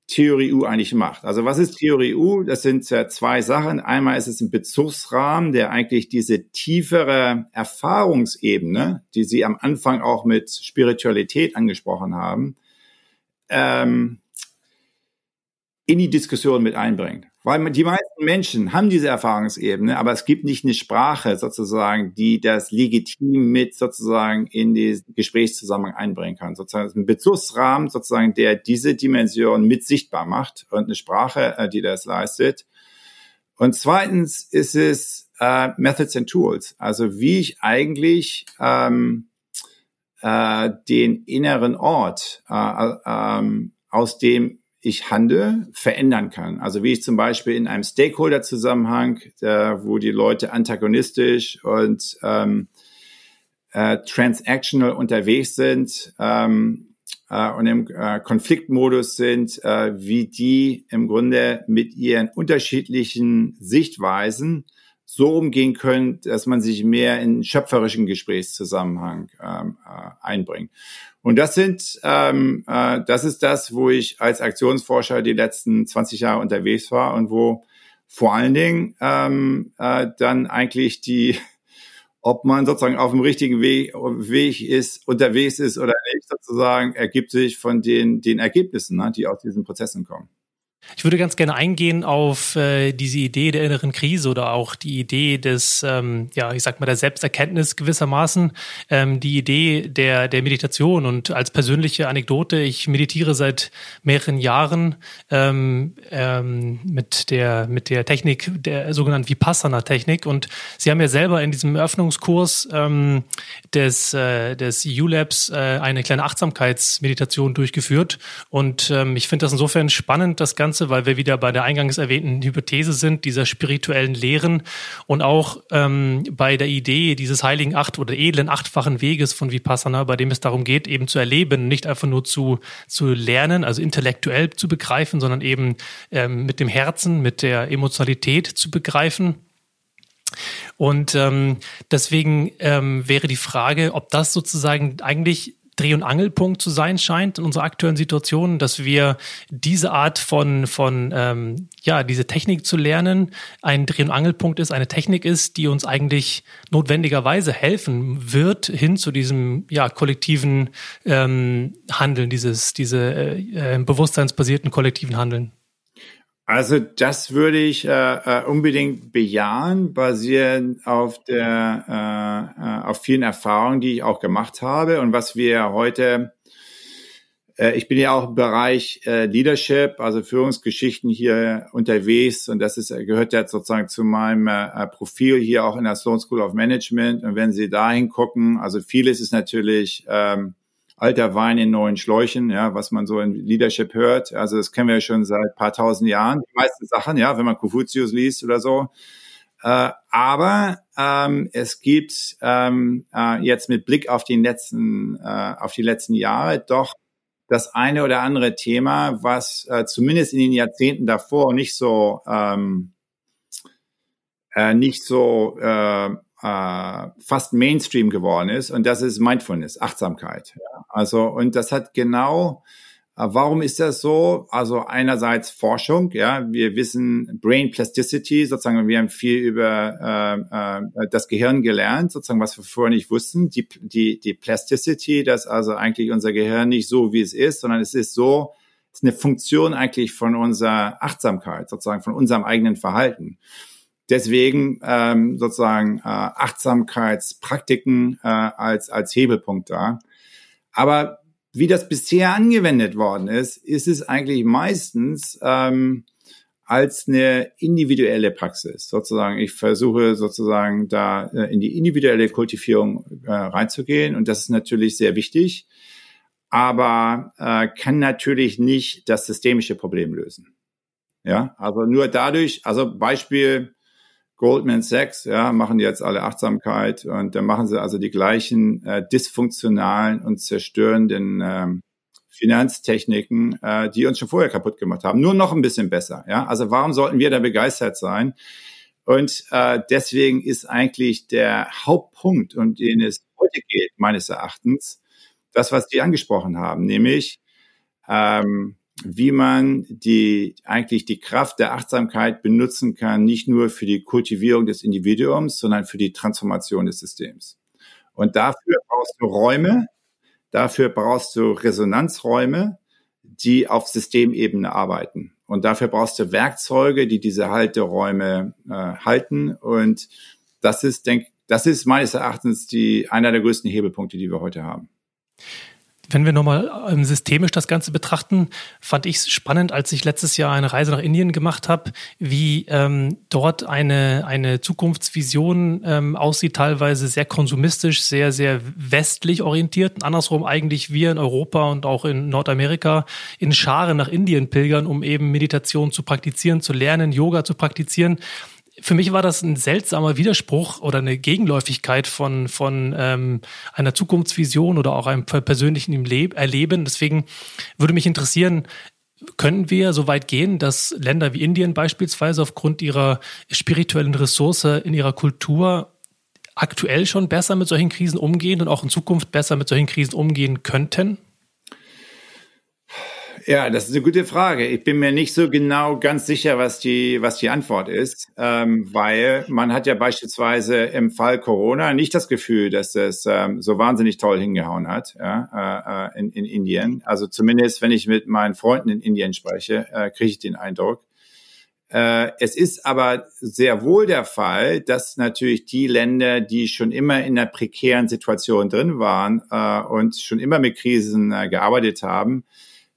Theorie U eigentlich macht. Also was ist Theorie U? Das sind äh, zwei Sachen. Einmal ist es ein Bezugsrahmen, der eigentlich diese tiefere Erfahrungsebene, die Sie am Anfang auch mit Spiritualität angesprochen haben, ähm, in die Diskussion mit einbringt. Weil die meisten Menschen haben diese Erfahrungsebene, aber es gibt nicht eine Sprache sozusagen, die das legitim mit sozusagen in die Gesprächszusammenhang einbringen kann. Sozusagen ein Bezugsrahmen sozusagen, der diese Dimension mit sichtbar macht und eine Sprache, äh, die das leistet. Und zweitens ist es äh, Methods and Tools, also wie ich eigentlich ähm, äh, den inneren Ort, äh, äh, ähm, aus dem ich handle, verändern kann. Also wie ich zum Beispiel in einem Stakeholder-Zusammenhang, wo die Leute antagonistisch und ähm, äh, transactional unterwegs sind ähm, äh, und im äh, Konfliktmodus sind, äh, wie die im Grunde mit ihren unterschiedlichen Sichtweisen so umgehen können, dass man sich mehr in schöpferischen Gesprächszusammenhang ähm, äh, einbringt. Und das sind, ähm, äh, das ist das, wo ich als Aktionsforscher die letzten 20 Jahre unterwegs war und wo vor allen Dingen ähm, äh, dann eigentlich die, *laughs* ob man sozusagen auf dem richtigen Weg, Weg ist, unterwegs ist oder nicht, sozusagen ergibt sich von den, den Ergebnissen, ne, die aus diesen Prozessen kommen. Ich würde ganz gerne eingehen auf äh, diese Idee der inneren Krise oder auch die Idee des, ähm, ja, ich sag mal, der Selbsterkenntnis gewissermaßen, ähm, die Idee der, der Meditation. Und als persönliche Anekdote, ich meditiere seit mehreren Jahren ähm, ähm, mit der, mit der Technik, der sogenannten Vipassana-Technik. Und Sie haben ja selber in diesem Eröffnungskurs ähm, des, äh, des ULabs äh, eine kleine Achtsamkeitsmeditation durchgeführt. Und ähm, ich finde das insofern spannend, das Ganze Ganze, weil wir wieder bei der eingangs erwähnten Hypothese sind, dieser spirituellen Lehren und auch ähm, bei der Idee dieses heiligen acht oder edlen achtfachen Weges von Vipassana, bei dem es darum geht, eben zu erleben, nicht einfach nur zu, zu lernen, also intellektuell zu begreifen, sondern eben ähm, mit dem Herzen, mit der Emotionalität zu begreifen. Und ähm, deswegen ähm, wäre die Frage, ob das sozusagen eigentlich Dreh- und Angelpunkt zu sein scheint in unserer aktuellen Situation, dass wir diese Art von, von ähm, ja, diese Technik zu lernen, ein Dreh- und Angelpunkt ist, eine Technik ist, die uns eigentlich notwendigerweise helfen wird, hin zu diesem ja, kollektiven ähm, Handeln, dieses, diese äh, äh bewusstseinsbasierten kollektiven Handeln. Also das würde ich äh, äh, unbedingt bejahen, basierend auf der äh, äh, auf vielen Erfahrungen, die ich auch gemacht habe und was wir heute Äh, ich bin ja auch im Bereich äh, Leadership, also Führungsgeschichten hier unterwegs und das ist, gehört jetzt sozusagen zu meinem äh, Profil hier auch in der Sloan School of Management. Und wenn Sie dahin gucken, also vieles ist natürlich ähm, alter Wein in neuen Schläuchen, ja, was man so in Leadership hört. Also das kennen wir ja schon seit paar tausend Jahren, die meisten Sachen, ja, wenn man Konfuzius liest oder so. Äh, aber ähm, es gibt ähm, äh, jetzt mit Blick auf die letzten, äh, auf die letzten Jahre doch das eine oder andere Thema, was äh, zumindest in den Jahrzehnten davor nicht so ähm, äh, nicht so äh, äh, fast Mainstream geworden ist und das ist Mindfulness, Achtsamkeit. Ja. Also und das hat genau äh, Warum ist das so? Also einerseits Forschung, ja, wir wissen Brain Plasticity, sozusagen, wir haben viel über äh, äh, das Gehirn gelernt, sozusagen, was wir vorher nicht wussten. Die, die, die Plasticity, dass also eigentlich unser Gehirn nicht so, wie es ist, sondern es ist so, es ist eine Funktion eigentlich von unserer Achtsamkeit, sozusagen von unserem eigenen Verhalten. Deswegen ähm, sozusagen äh, Achtsamkeitspraktiken äh, als, als Hebelpunkt da. Aber wie das bisher angewendet worden ist, ist es eigentlich meistens ähm, als eine individuelle Praxis. Sozusagen, ich versuche sozusagen da äh, in die individuelle Kultivierung äh, reinzugehen und das ist natürlich sehr wichtig, aber äh, kann natürlich nicht das systemische Problem lösen. Ja, also nur dadurch, also Beispiel, Goldman Sachs, ja, machen jetzt alle Achtsamkeit und dann machen sie also die gleichen äh, dysfunktionalen und zerstörenden ähm, Finanztechniken, äh, die uns schon vorher kaputt gemacht haben, nur noch ein bisschen besser. Ja, also warum sollten wir da begeistert sein? Und äh, deswegen ist eigentlich der Hauptpunkt, um den es heute geht, meines Erachtens, das, was die angesprochen haben, nämlich ähm, wie man die, eigentlich die Kraft der Achtsamkeit benutzen kann, nicht nur für die Kultivierung des Individuums, sondern für die Transformation des Systems. Und dafür brauchst du Räume, dafür brauchst du Resonanzräume, die auf Systemebene arbeiten. Und dafür brauchst du Werkzeuge, die diese Halteräume äh, halten. Und das ist, denk, das ist meines Erachtens die, einer der größten Hebelpunkte, die wir heute haben. Wenn wir nochmal ähm, systemisch das Ganze betrachten, fand ich es spannend, als ich letztes Jahr eine Reise nach Indien gemacht habe, wie ähm, dort eine, eine Zukunftsvision ähm, aussieht, teilweise sehr konsumistisch, sehr, sehr westlich orientiert. Und andersrum eigentlich wir in Europa und auch in Nordamerika in Scharen nach Indien pilgern, um eben Meditation zu praktizieren, zu lernen, Yoga zu praktizieren für mich war das ein seltsamer Widerspruch oder eine Gegenläufigkeit von, von ähm, einer Zukunftsvision oder auch einem persönlichen Erleben. Deswegen würde mich interessieren, können wir so weit gehen, dass Länder wie Indien beispielsweise aufgrund ihrer spirituellen Ressource in ihrer Kultur aktuell schon besser mit solchen Krisen umgehen und auch in Zukunft besser mit solchen Krisen umgehen könnten? Ja, das ist eine gute Frage. Ich bin mir nicht so genau ganz sicher, was die, was die Antwort ist, ähm, weil man hat ja beispielsweise im Fall Corona nicht das Gefühl, dass das ähm, so wahnsinnig toll hingehauen hat ja, äh, in, in Indien. Also zumindest, wenn ich mit meinen Freunden in Indien spreche, äh, kriege ich den Eindruck. Äh, es ist aber sehr wohl der Fall, dass natürlich die Länder, die schon immer in einer prekären Situation drin waren äh, und schon immer mit Krisen äh, gearbeitet haben,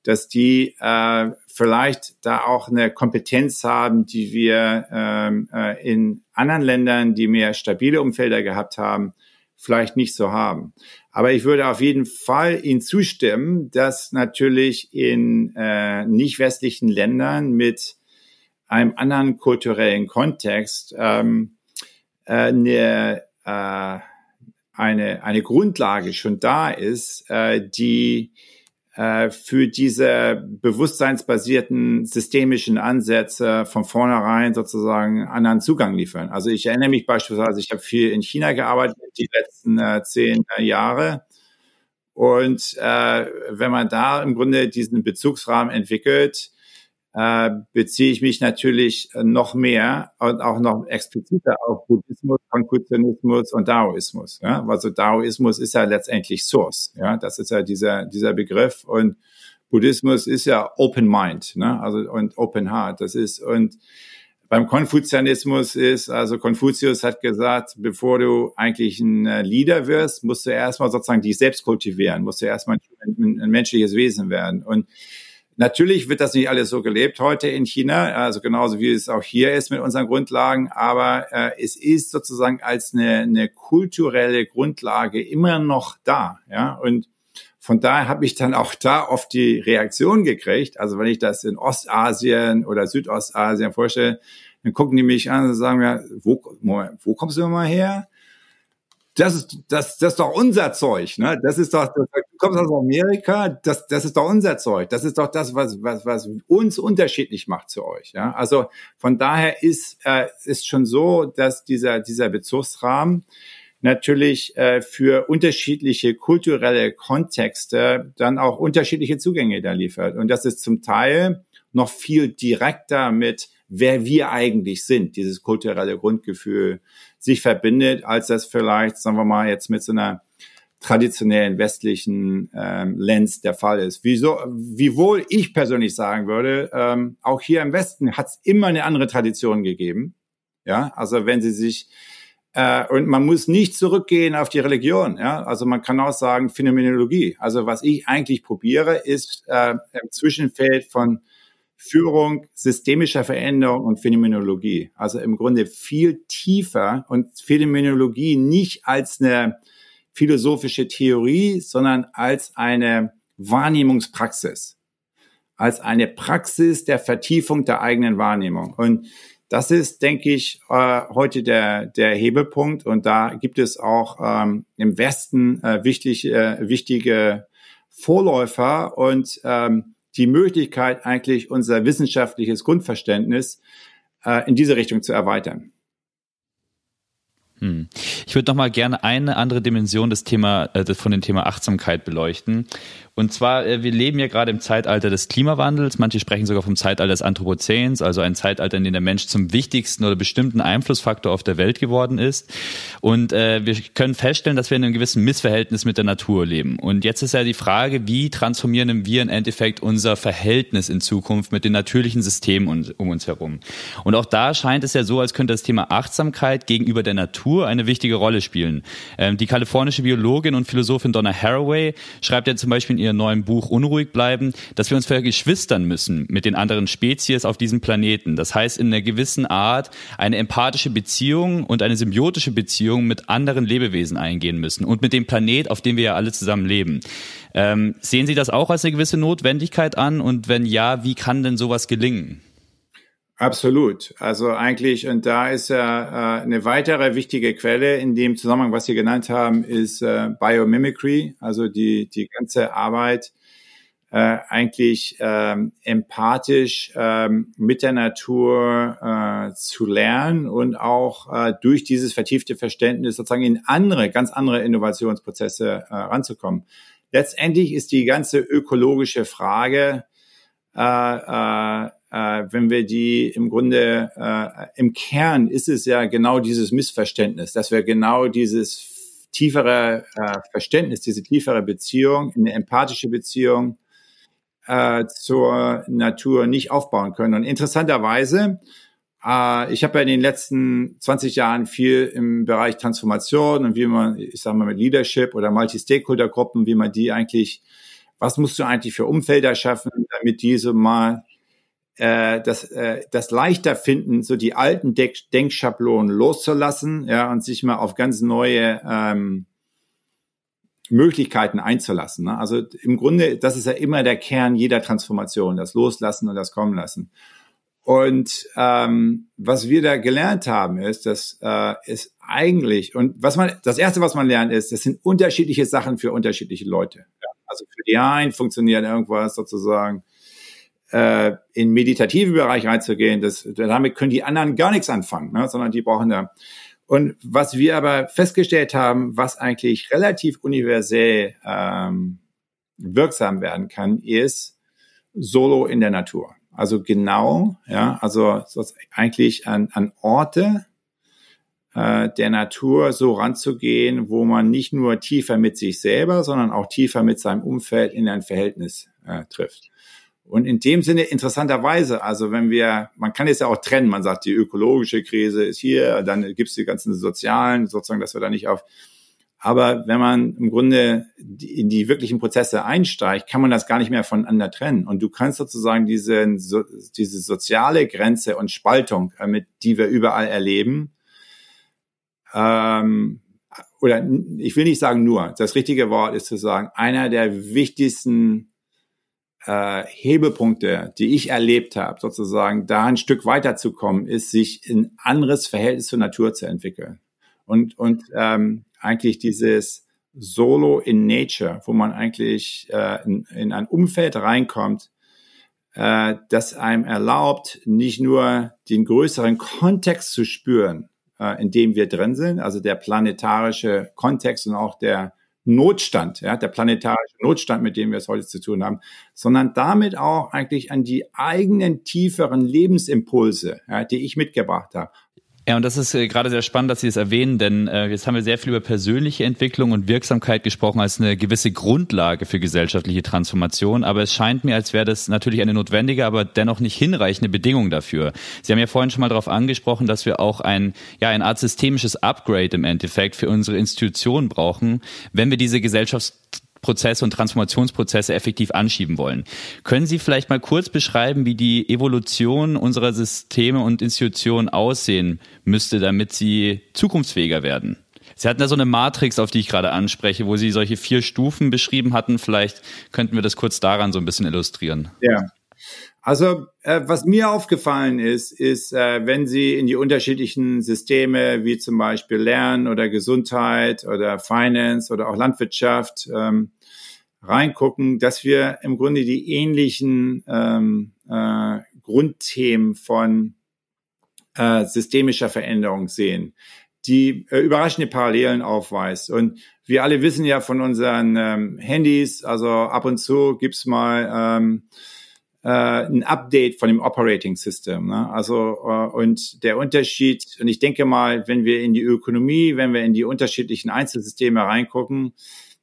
dass die äh, vielleicht da auch eine Kompetenz haben, die wir ähm, äh, in anderen Ländern, die mehr stabile Umfelder gehabt haben, vielleicht nicht so haben. Aber ich würde auf jeden Fall Ihnen zustimmen, dass natürlich in äh, nicht westlichen Ländern mit einem anderen kulturellen Kontext ähm, äh, eine, äh, eine, eine Grundlage schon da ist, äh, die für diese bewusstseinsbasierten systemischen Ansätze von vornherein sozusagen anderen Zugang liefern. Also ich erinnere mich beispielsweise, ich habe viel in China gearbeitet die letzten äh, zehn äh, Jahre. Und äh, wenn man da im Grunde diesen Bezugsrahmen entwickelt, äh, beziehe ich mich natürlich noch mehr und auch noch expliziter auf Buddhismus, Konfuzianismus und Daoismus. Ja? Also Daoismus ist ja letztendlich Source. Ja? Das ist ja dieser, dieser Begriff. Und Buddhismus ist ja Open Mind, ne? also und Open Heart. Das ist und beim Konfuzianismus ist, also Konfuzius hat gesagt, bevor du eigentlich ein äh, Leader wirst, musst du erstmal sozusagen dich selbst kultivieren, musst du erstmal ein, ein menschliches Wesen werden. Und Natürlich wird das nicht alles so gelebt heute in China, also genauso wie es auch hier ist mit unseren Grundlagen, aber äh, es ist sozusagen als eine, eine kulturelle Grundlage immer noch da, ja. Und von daher habe ich dann auch da oft die Reaktion gekriegt. Also wenn ich das in Ostasien oder Südostasien vorstelle, dann gucken die mich an und sagen mir, wo, Moment, wo kommst du mal her? Das ist, das, das ist doch unser Zeug, ne? Das ist doch, das, du kommst aus Amerika, das, das ist doch unser Zeug. Das ist doch das, was, was, was uns unterschiedlich macht zu euch, ja? Also von daher ist, äh, ist schon so, dass dieser, dieser Bezugsrahmen natürlich äh, für unterschiedliche kulturelle Kontexte dann auch unterschiedliche Zugänge da liefert. Und das ist zum Teil noch viel direkter mit, wer wir eigentlich sind, dieses kulturelle Grundgefühl sich verbindet, als das vielleicht, sagen wir mal, jetzt mit so einer traditionellen westlichen ähm, Lens der Fall ist. Wieso, wiewohl ich persönlich sagen würde, ähm, auch hier im Westen hat es immer eine andere Tradition gegeben. Ja, also wenn Sie sich äh, und man muss nicht zurückgehen auf die Religion. Ja, also man kann auch sagen Phänomenologie. Also was ich eigentlich probiere, ist äh, im Zwischenfeld von Führung, systemischer Veränderung und Phänomenologie. Also im Grunde viel tiefer und Phänomenologie nicht als eine philosophische Theorie, sondern als eine Wahrnehmungspraxis, als eine Praxis der Vertiefung der eigenen Wahrnehmung. Und das ist, denke ich, äh, heute der, der Hebelpunkt. Und da gibt es auch ähm, im Westen äh, wichtig, äh, wichtige Vorläufer und ähm, die Möglichkeit, eigentlich unser wissenschaftliches Grundverständnis äh, in diese Richtung zu erweitern. Hm. Ich würde noch mal gerne eine andere Dimension des Thema, äh, von dem Thema Achtsamkeit beleuchten. Und zwar, äh, wir leben ja gerade im Zeitalter des Klimawandels. Manche sprechen sogar vom Zeitalter des Anthropozäns, also ein Zeitalter, in dem der Mensch zum wichtigsten oder bestimmten Einflussfaktor auf der Welt geworden ist. Und äh, wir können feststellen, dass wir in einem gewissen Missverhältnis mit der Natur leben. Und jetzt ist ja die Frage, wie transformieren wir im Endeffekt unser Verhältnis in Zukunft mit den natürlichen Systemen um, uns herum. Und auch da scheint es ja so, als könnte das Thema Achtsamkeit gegenüber der Natur eine wichtige Rolle spielen. Ähm, die kalifornische Biologin und Philosophin Donna Haraway schreibt ja zum Beispiel in ihrem neuen Buch Unruhig bleiben, dass wir uns vergeschwistern müssen mit den anderen Spezies auf diesem Planeten. Das heißt, in einer gewissen Art eine empathische Beziehung und eine symbiotische Beziehung mit anderen Lebewesen eingehen müssen und mit dem Planet, auf dem wir ja alle zusammen leben. Ähm, sehen Sie das auch als eine gewisse Notwendigkeit an? Und wenn ja, wie kann denn sowas gelingen? Absolut. Also eigentlich, und da ist ja äh, eine weitere wichtige Quelle in dem Zusammenhang, was Sie genannt haben, ist äh, Biomimicry, also die, die ganze Arbeit äh, eigentlich ähm, empathisch ähm, mit der Natur äh, zu lernen und auch äh, durch dieses vertiefte Verständnis sozusagen in andere, ganz andere Innovationsprozesse äh, ranzukommen. Letztendlich ist die ganze ökologische Frage äh, äh, äh, wenn wir die im Grunde äh, im Kern ist es ja genau dieses Missverständnis, dass wir genau dieses tiefere äh, Verständnis, diese tiefere Beziehung, eine empathische Beziehung äh, zur Natur nicht aufbauen können. Und interessanterweise, äh, ich habe ja in den letzten 20 Jahren viel im Bereich Transformation und wie man, ich sage mal mit Leadership oder Multi-Stakeholder-Gruppen, wie man die eigentlich, was musst du eigentlich für Umfelder schaffen, damit diese mal äh, das, äh, das leichter finden, so die alten Denk Denkschablonen loszulassen, ja, und sich mal auf ganz neue ähm, Möglichkeiten einzulassen. Ne? Also im Grunde, das ist ja immer der Kern jeder Transformation, das Loslassen und das Kommen lassen. Und ähm, was wir da gelernt haben, ist, dass äh, es eigentlich und was man das erste, was man lernt, ist, das sind unterschiedliche Sachen für unterschiedliche Leute. Ja? Also für die einen funktioniert irgendwas sozusagen äh, in meditative Bereich reinzugehen, das, damit können die anderen gar nichts anfangen, ne, sondern die brauchen da. Und was wir aber festgestellt haben, was eigentlich relativ universell ähm, wirksam werden kann, ist Solo in der Natur. Also genau, ja, also eigentlich an, an Orte äh, der Natur so ranzugehen, wo man nicht nur tiefer mit sich selber, sondern auch tiefer mit seinem Umfeld in ein Verhältnis äh, trifft. Und in dem Sinne interessanterweise, also wenn wir, man kann es ja auch trennen, man sagt, die ökologische Krise ist hier, dann gibt es die ganzen sozialen, sozusagen, dass wir da nicht auf. Aber wenn man im Grunde in die wirklichen Prozesse einsteigt, kann man das gar nicht mehr voneinander trennen. Und du kannst sozusagen diese, diese soziale Grenze und Spaltung, äh, mit die wir überall erleben, ähm, oder ich will nicht sagen nur, das richtige Wort ist zu sagen, einer der wichtigsten äh, Hebelpunkte, die ich erlebt habe, sozusagen da ein Stück weiterzukommen, ist, sich ein anderes Verhältnis zur Natur zu entwickeln. Und, und ähm, eigentlich dieses Solo in Nature, wo man eigentlich äh, in, in ein Umfeld reinkommt, äh, das einem erlaubt, nicht nur den größeren Kontext zu spüren, äh, in dem wir drin sind, also der planetarische Kontext und auch der Notstand, ja, der planetarische Notstand, mit dem wir es heute zu tun haben, sondern damit auch eigentlich an die eigenen tieferen Lebensimpulse, ja, die ich mitgebracht habe. Ja, und das ist äh, gerade sehr spannend, dass Sie das erwähnen, denn äh, jetzt haben wir sehr viel über persönliche Entwicklung und Wirksamkeit gesprochen als eine gewisse Grundlage für gesellschaftliche Transformation. Aber es scheint mir, als wäre das natürlich eine notwendige, aber dennoch nicht hinreichende Bedingung dafür. Sie haben ja vorhin schon mal darauf angesprochen, dass wir auch ein, ja, eine Art systemisches Upgrade im Endeffekt für unsere Institutionen brauchen, wenn wir diese Gesellschafts Prozesse und Transformationsprozesse effektiv anschieben wollen. Können Sie vielleicht mal kurz beschreiben, wie die Evolution unserer Systeme und Institutionen aussehen müsste, damit sie zukunftsfähiger werden? Sie hatten da so eine Matrix, auf die ich gerade anspreche, wo Sie solche vier Stufen beschrieben hatten. Vielleicht könnten wir das kurz daran so ein bisschen illustrieren. Ja. Also äh, was mir aufgefallen ist, ist, äh, wenn Sie in die unterschiedlichen Systeme wie zum Beispiel Lernen oder Gesundheit oder Finance oder auch Landwirtschaft ähm, reingucken, dass wir im Grunde die ähnlichen ähm, äh, Grundthemen von äh, systemischer Veränderung sehen, die äh, überraschende Parallelen aufweist. Und wir alle wissen ja von unseren ähm, Handys, also ab und zu gibt's mal ähm, äh, ein Update von dem Operating System. Ne? Also äh, und der Unterschied, und ich denke mal, wenn wir in die Ökonomie, wenn wir in die unterschiedlichen Einzelsysteme reingucken,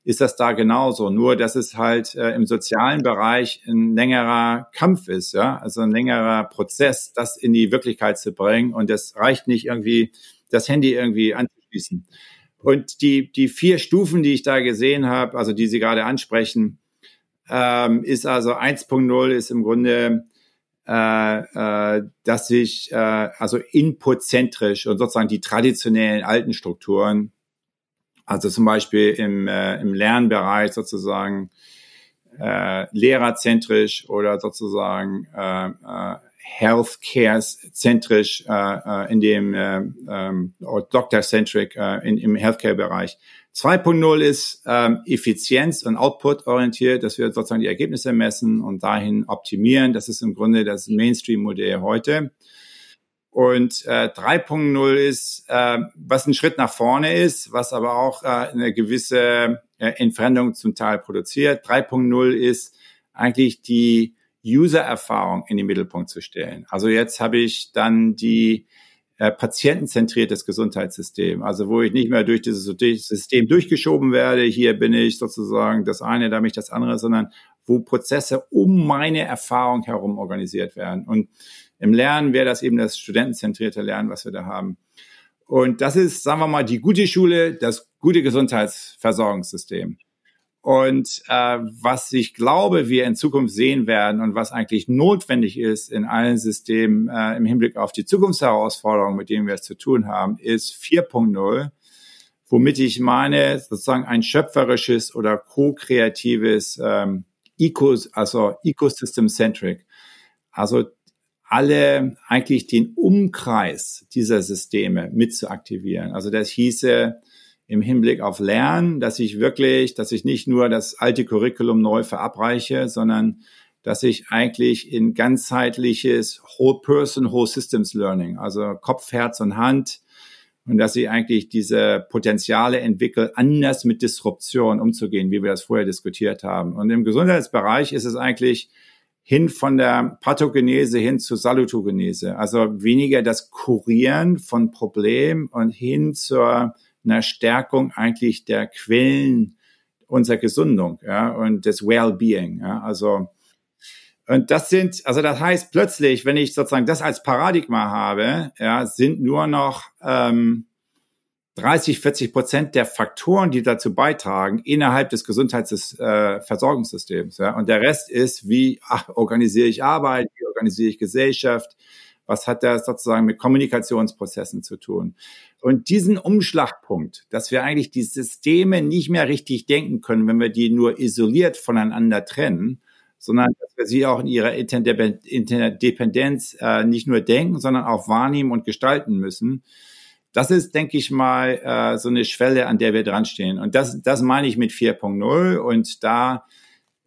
ist das da genauso. Nur, dass es halt äh, im sozialen Bereich ein längerer Kampf ist, ja, also ein längerer Prozess, das in die Wirklichkeit zu bringen. Und das reicht nicht irgendwie, das Handy irgendwie anzuschließen. Und die, die vier Stufen, die ich da gesehen habe, also die Sie gerade ansprechen, ähm, ist also 1.0 ist im Grunde, äh, äh, dass sich äh, also inputzentrisch und sozusagen die traditionellen alten Strukturen, also zum Beispiel im, äh, im Lernbereich sozusagen äh, lehrerzentrisch oder sozusagen äh, äh, Healthcare-zentrisch, äh, äh, in dem äh, äh, Doctor-centric äh, im Healthcare-Bereich 2.0 ist ähm, Effizienz und Output orientiert, dass wir sozusagen die Ergebnisse messen und dahin optimieren. Das ist im Grunde das Mainstream-Modell heute. Und äh, 3.0 ist, äh, was ein Schritt nach vorne ist, was aber auch äh, eine gewisse äh, Entfremdung zum Teil produziert. 3.0 ist eigentlich die User-Erfahrung in den Mittelpunkt zu stellen. Also jetzt habe ich dann die äh, patientenzentriertes Gesundheitssystem. Also wo ich nicht mehr durch dieses System durchgeschoben werde, hier bin ich sozusagen das eine, da mich das andere, sondern wo Prozesse um meine Erfahrung herum organisiert werden. Und im Lernen wäre das eben das studentenzentrierte Lernen, was wir da haben. Und das ist, sagen wir mal, die gute Schule, das gute Gesundheitsversorgungssystem. Und äh, was ich glaube, wir in Zukunft sehen werden und was eigentlich notwendig ist in allen Systemen äh, im Hinblick auf die Zukunftsherausforderungen, mit denen wir es zu tun haben, ist 4.0, womit ich meine, sozusagen ein schöpferisches oder co-kreatives ähm, Eco, also Ecosystem-centric. Also alle eigentlich den Umkreis dieser Systeme mit zu aktivieren. Also das hieße, im Hinblick auf Lernen, dass ich wirklich, dass ich nicht nur das alte Curriculum neu verabreiche, sondern dass ich eigentlich in ganzheitliches Whole Person, Whole Systems Learning, also Kopf, Herz und Hand, und dass ich eigentlich diese Potenziale entwickle, anders mit Disruption umzugehen, wie wir das vorher diskutiert haben. Und im Gesundheitsbereich ist es eigentlich hin von der Pathogenese hin zur Salutogenese, also weniger das Kurieren von Problemen und hin zur einer Stärkung eigentlich der Quellen unserer Gesundung ja, und des Wellbeing. Ja, also Und das sind, also das heißt plötzlich, wenn ich sozusagen das als Paradigma habe, ja, sind nur noch ähm, 30, 40 Prozent der Faktoren, die dazu beitragen, innerhalb des Gesundheitsversorgungssystems. Äh, ja. Und der Rest ist, wie ach, organisiere ich Arbeit, wie organisiere ich Gesellschaft, was hat das sozusagen mit Kommunikationsprozessen zu tun? Und diesen Umschlagpunkt, dass wir eigentlich die Systeme nicht mehr richtig denken können, wenn wir die nur isoliert voneinander trennen, sondern dass wir sie auch in ihrer Interdependenz äh, nicht nur denken, sondern auch wahrnehmen und gestalten müssen. Das ist, denke ich mal, äh, so eine Schwelle, an der wir dran stehen. Und das, das meine ich mit 4.0. Und da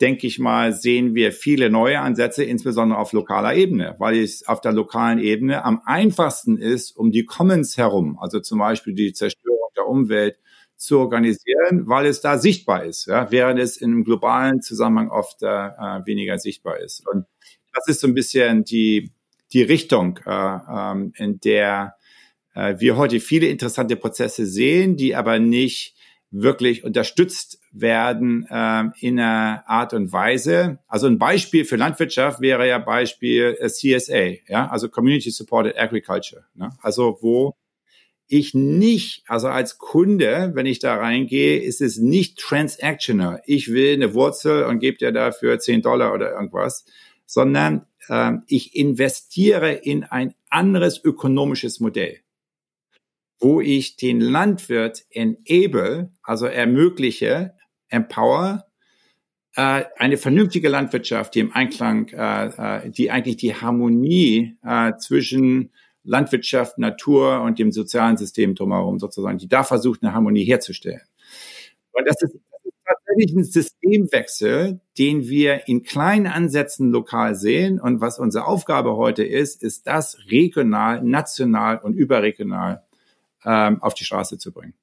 denke ich mal, sehen wir viele neue Ansätze, insbesondere auf lokaler Ebene, weil es auf der lokalen Ebene am einfachsten ist, um die Commons herum, also zum Beispiel die Zerstörung der Umwelt, zu organisieren, weil es da sichtbar ist, ja, während es im globalen Zusammenhang oft äh, äh, weniger sichtbar ist. Und das ist so ein bisschen die, die Richtung, äh, ähm, in der äh, wir heute viele interessante Prozesse sehen, die aber nicht wirklich unterstützt werden äh, in einer Art und Weise. Also ein Beispiel für Landwirtschaft wäre ja Beispiel äh, CSA, ja, also Community Supported Agriculture. Ne? Also wo ich nicht, also als Kunde, wenn ich da reingehe, ist es nicht transactional. Ich will eine Wurzel und gebe dir dafür 10 Dollar oder irgendwas, sondern äh, ich investiere in ein anderes ökonomisches Modell, wo ich den Landwirt enable, also ermögliche, empower, äh, eine vernünftige Landwirtschaft, die im Einklang, äh, äh die eigentlich die Harmonie äh, zwischen Landwirtschaft, Natur und dem sozialen System drumherum sozusagen, die da versucht, eine Harmonie herzustellen. Und das ist, das ist tatsächlich ein Systemwechsel, den wir in kleinen Ansätzen lokal sehen. Und was unsere Aufgabe heute ist, ist das regional, national und überregional ähm, auf die Straße zu bringen.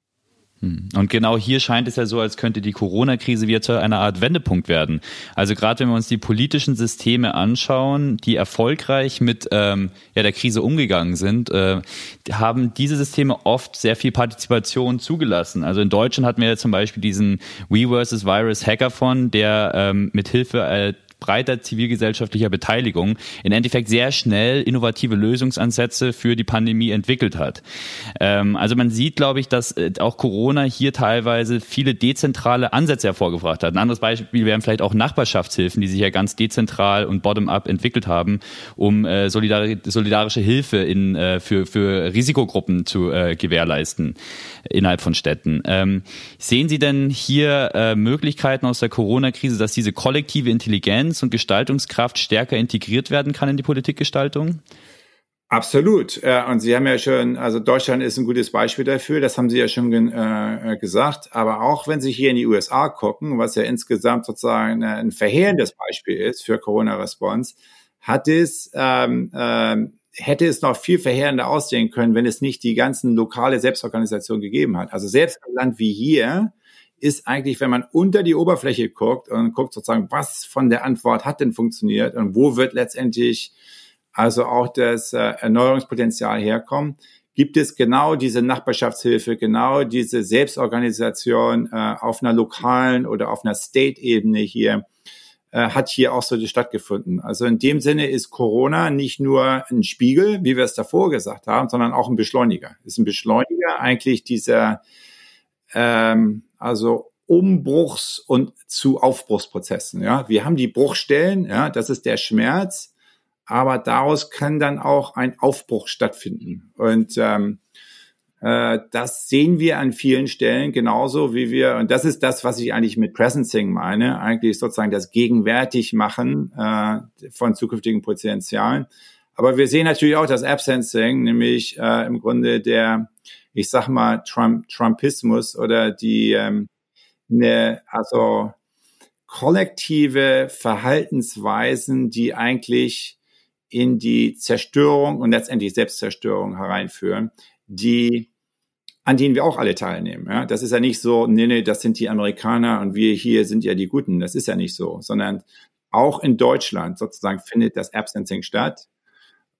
Hm. Und genau hier scheint es ja so, als könnte die Corona-Krise wieder zu einer Art Wendepunkt werden. Also gerade wenn wir uns die politischen Systeme anschauen, die erfolgreich mit ähm, ja, der Krise umgegangen sind, äh, haben diese Systeme oft sehr viel Partizipation zugelassen. Also in Deutschland hatten wir ja zum Beispiel diesen We vs. Virus Hackathon, der ähm, mit Hilfe äh, breiter zivilgesellschaftlicher Beteiligung im Endeffekt sehr schnell innovative Lösungsansätze für die Pandemie entwickelt hat. Ähm, also man sieht, glaube ich, dass äh, auch Corona hier teilweise viele dezentrale Ansätze hervorgebracht hat. Ein anderes Beispiel wären vielleicht auch Nachbarschaftshilfen, die sich ja ganz dezentral und bottom-up entwickelt haben, um äh, solidari solidarische Hilfe in, äh, für, für Risikogruppen zu äh, gewährleisten innerhalb von Städten. Ähm, sehen Sie denn hier äh, Möglichkeiten aus der Corona-Krise, dass diese kollektive Intelligenz und Gestaltungskraft stärker integriert werden kann in die Politikgestaltung? Absolut. Und Sie haben ja schon, also Deutschland ist ein gutes Beispiel dafür, das haben Sie ja schon äh, gesagt. Aber auch wenn Sie hier in die USA gucken, was ja insgesamt sozusagen ein verheerendes Beispiel ist für Corona-Response, hat es ähm, ähm, hätte es noch viel verheerender aussehen können, wenn es nicht die ganzen lokale Selbstorganisation gegeben hat. Also selbst ein Land wie hier ist eigentlich, wenn man unter die Oberfläche guckt und guckt sozusagen, was von der Antwort hat denn funktioniert und wo wird letztendlich also auch das äh, Erneuerungspotenzial herkommen, gibt es genau diese Nachbarschaftshilfe, genau diese Selbstorganisation äh, auf einer lokalen oder auf einer State-Ebene hier, äh, hat hier auch so stattgefunden. Also in dem Sinne ist Corona nicht nur ein Spiegel, wie wir es davor gesagt haben, sondern auch ein Beschleuniger. Ist ein Beschleuniger eigentlich dieser, ähm, also Umbruchs- und zu Aufbruchsprozessen. Ja, wir haben die Bruchstellen, ja, das ist der Schmerz, aber daraus kann dann auch ein Aufbruch stattfinden. Und ähm, äh, das sehen wir an vielen Stellen genauso wie wir, und das ist das, was ich eigentlich mit Presencing meine, eigentlich sozusagen das gegenwärtig machen äh, von zukünftigen Potenzialen. Aber wir sehen natürlich auch das Absensing, nämlich äh, im Grunde der, ich sag mal, Trump, Trumpismus oder die, ähm, ne, also kollektive Verhaltensweisen, die eigentlich in die Zerstörung und letztendlich Selbstzerstörung hereinführen, die an denen wir auch alle teilnehmen. Ja? Das ist ja nicht so, nee, nee, das sind die Amerikaner und wir hier sind ja die Guten. Das ist ja nicht so, sondern auch in Deutschland sozusagen findet das Absensing statt.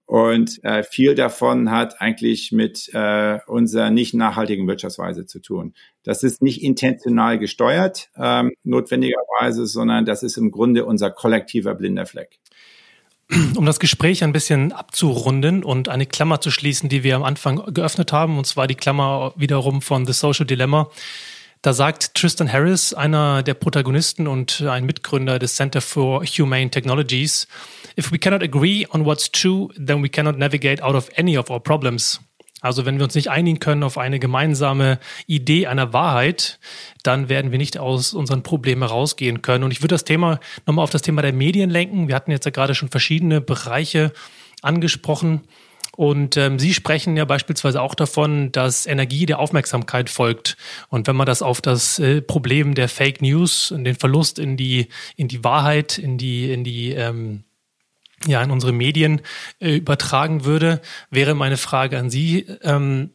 Und äh, viel davon hat eigentlich mit äh, unserer nicht nachhaltigen Wirtschaftsweise zu tun. Das ist nicht intentional gesteuert, ähm, notwendigerweise, sondern das ist im Grunde unser kollektiver blinder Fleck. um das Gespräch ein bisschen abzurunden und eine Klammer zu schließen, die wir am Anfang geöffnet haben, und zwar die Klammer wiederum von The Social Dilemma. Da sagt Tristan Harris, einer der Protagonisten und ein Mitgründer des Center for Humane Technologies, If we cannot agree on what's true, then we cannot navigate out of any of our problems. Also wenn wir uns nicht einigen können auf eine gemeinsame Idee einer Wahrheit, dann werden wir nicht aus unseren Problemen rausgehen können. Und ich würde das Thema nochmal auf das Thema der Medien lenken. Wir hatten jetzt ja gerade schon verschiedene Bereiche angesprochen. Und ähm, Sie sprechen ja beispielsweise auch davon, dass Energie der Aufmerksamkeit folgt. Und wenn man das auf das äh, Problem der Fake News und den Verlust in die in die Wahrheit, in die in die ähm, ja in unsere Medien äh, übertragen würde, wäre meine Frage an Sie. Ähm,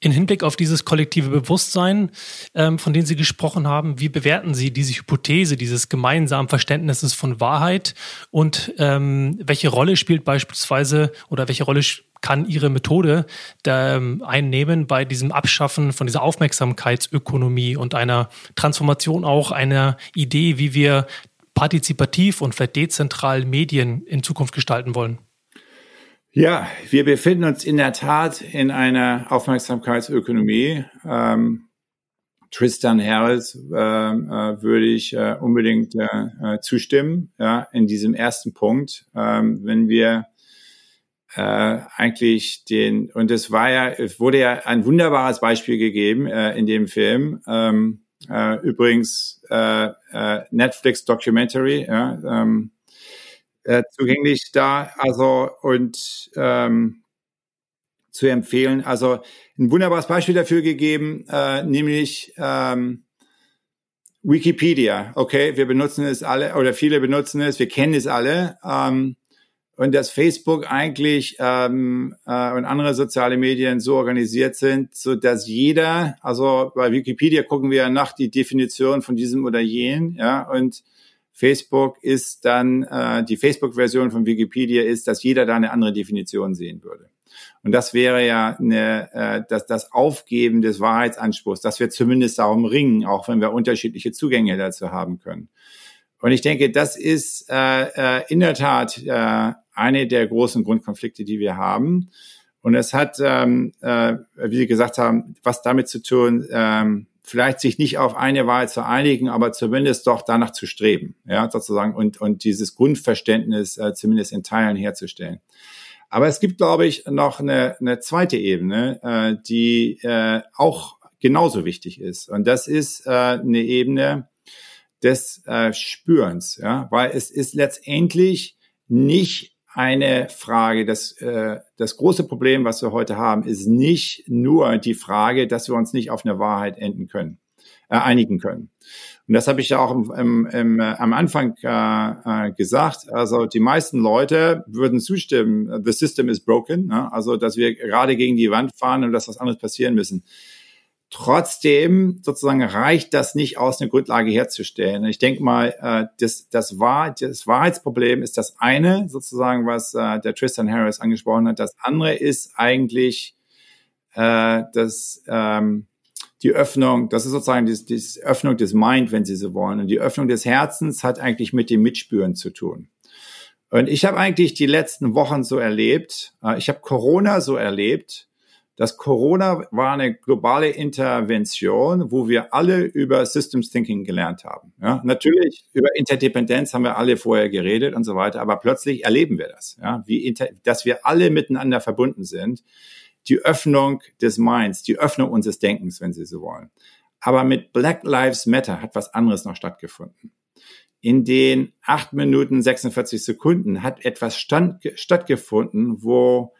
in Hinblick auf dieses kollektive Bewusstsein, ähm, von dem Sie gesprochen haben, wie bewerten Sie diese Hypothese, dieses gemeinsamen Verständnisses von Wahrheit und ähm, welche Rolle spielt beispielsweise oder welche Rolle kann Ihre Methode da, ähm, einnehmen bei diesem Abschaffen von dieser Aufmerksamkeitsökonomie und einer Transformation auch einer Idee, wie wir partizipativ und vielleicht dezentral Medien in Zukunft gestalten wollen? Ja, wir befinden uns in der Tat in einer Aufmerksamkeitsökonomie. Ähm, Tristan Harris äh, äh, würde ich äh, unbedingt äh, äh, zustimmen, ja, in diesem ersten Punkt. Ähm, wenn wir äh, eigentlich den, und es war ja, es wurde ja ein wunderbares Beispiel gegeben in dem Film, ähm, äh, übrigens äh, äh, Netflix Documentary, ja, ähm, äh, zugänglich da. Also und ähm, zu empfehlen. Also ein wunderbares Beispiel dafür gegeben, äh, nämlich ähm, Wikipedia. Okay, wir benutzen es alle oder viele benutzen es, wir kennen es alle. Ähm, und dass Facebook eigentlich ähm, äh, und andere soziale Medien so organisiert sind, so dass jeder, also bei Wikipedia gucken wir ja nach die Definition von diesem oder jenen, ja, und Facebook ist dann äh, die Facebook-Version von Wikipedia ist, dass jeder da eine andere Definition sehen würde. Und das wäre ja eine, äh, das, das Aufgeben des Wahrheitsanspruchs, dass wir zumindest darum ringen, auch wenn wir unterschiedliche Zugänge dazu haben können. Und ich denke, das ist äh, äh, in der Tat äh, eine der großen Grundkonflikte, die wir haben. Und es hat, ähm, äh, wie Sie gesagt haben, was damit zu tun, ähm, vielleicht sich nicht auf eine Wahl zu einigen, aber zumindest doch danach zu streben, ja, sozusagen, und, und dieses Grundverständnis äh, zumindest in Teilen herzustellen. Aber es gibt, glaube ich, noch eine, eine zweite Ebene, äh, die äh, auch genauso wichtig ist. Und das ist äh, eine Ebene des äh, Spürens, ja, weil es ist letztendlich nicht eine Frage. Das, äh, das große Problem, was wir heute haben, ist nicht nur die Frage, dass wir uns nicht auf eine Wahrheit enden können, äh, einigen können. Und das habe ich ja auch im, im, im, äh, am Anfang äh, äh, gesagt. Also die meisten Leute würden zustimmen, the system is broken, ne? also dass wir gerade gegen die Wand fahren und dass was anderes passieren müssen. Trotzdem sozusagen reicht das nicht aus, eine Grundlage herzustellen. Ich denke mal, äh, das, das, Wahr, das Wahrheitsproblem ist das eine, sozusagen, was äh, der Tristan Harris angesprochen hat. Das andere ist eigentlich äh, das, ähm, die Öffnung, das ist sozusagen die, die Öffnung des Mind, wenn Sie so wollen. Und die Öffnung des Herzens hat eigentlich mit dem Mitspüren zu tun. Und ich habe eigentlich die letzten Wochen so erlebt, äh, ich habe Corona so erlebt, das Corona war eine globale Intervention, wo wir alle über Systems Thinking gelernt haben. Ja, natürlich über Interdependenz haben wir alle vorher geredet und so weiter, aber plötzlich erleben wir das, ja, wie inter, dass wir alle miteinander verbunden sind. Die Öffnung des Minds, die Öffnung unseres Denkens, wenn Sie so wollen. Aber mit Black Lives Matter hat was anderes noch stattgefunden. In den acht Minuten 46 Sekunden hat etwas stand, stattgefunden, wo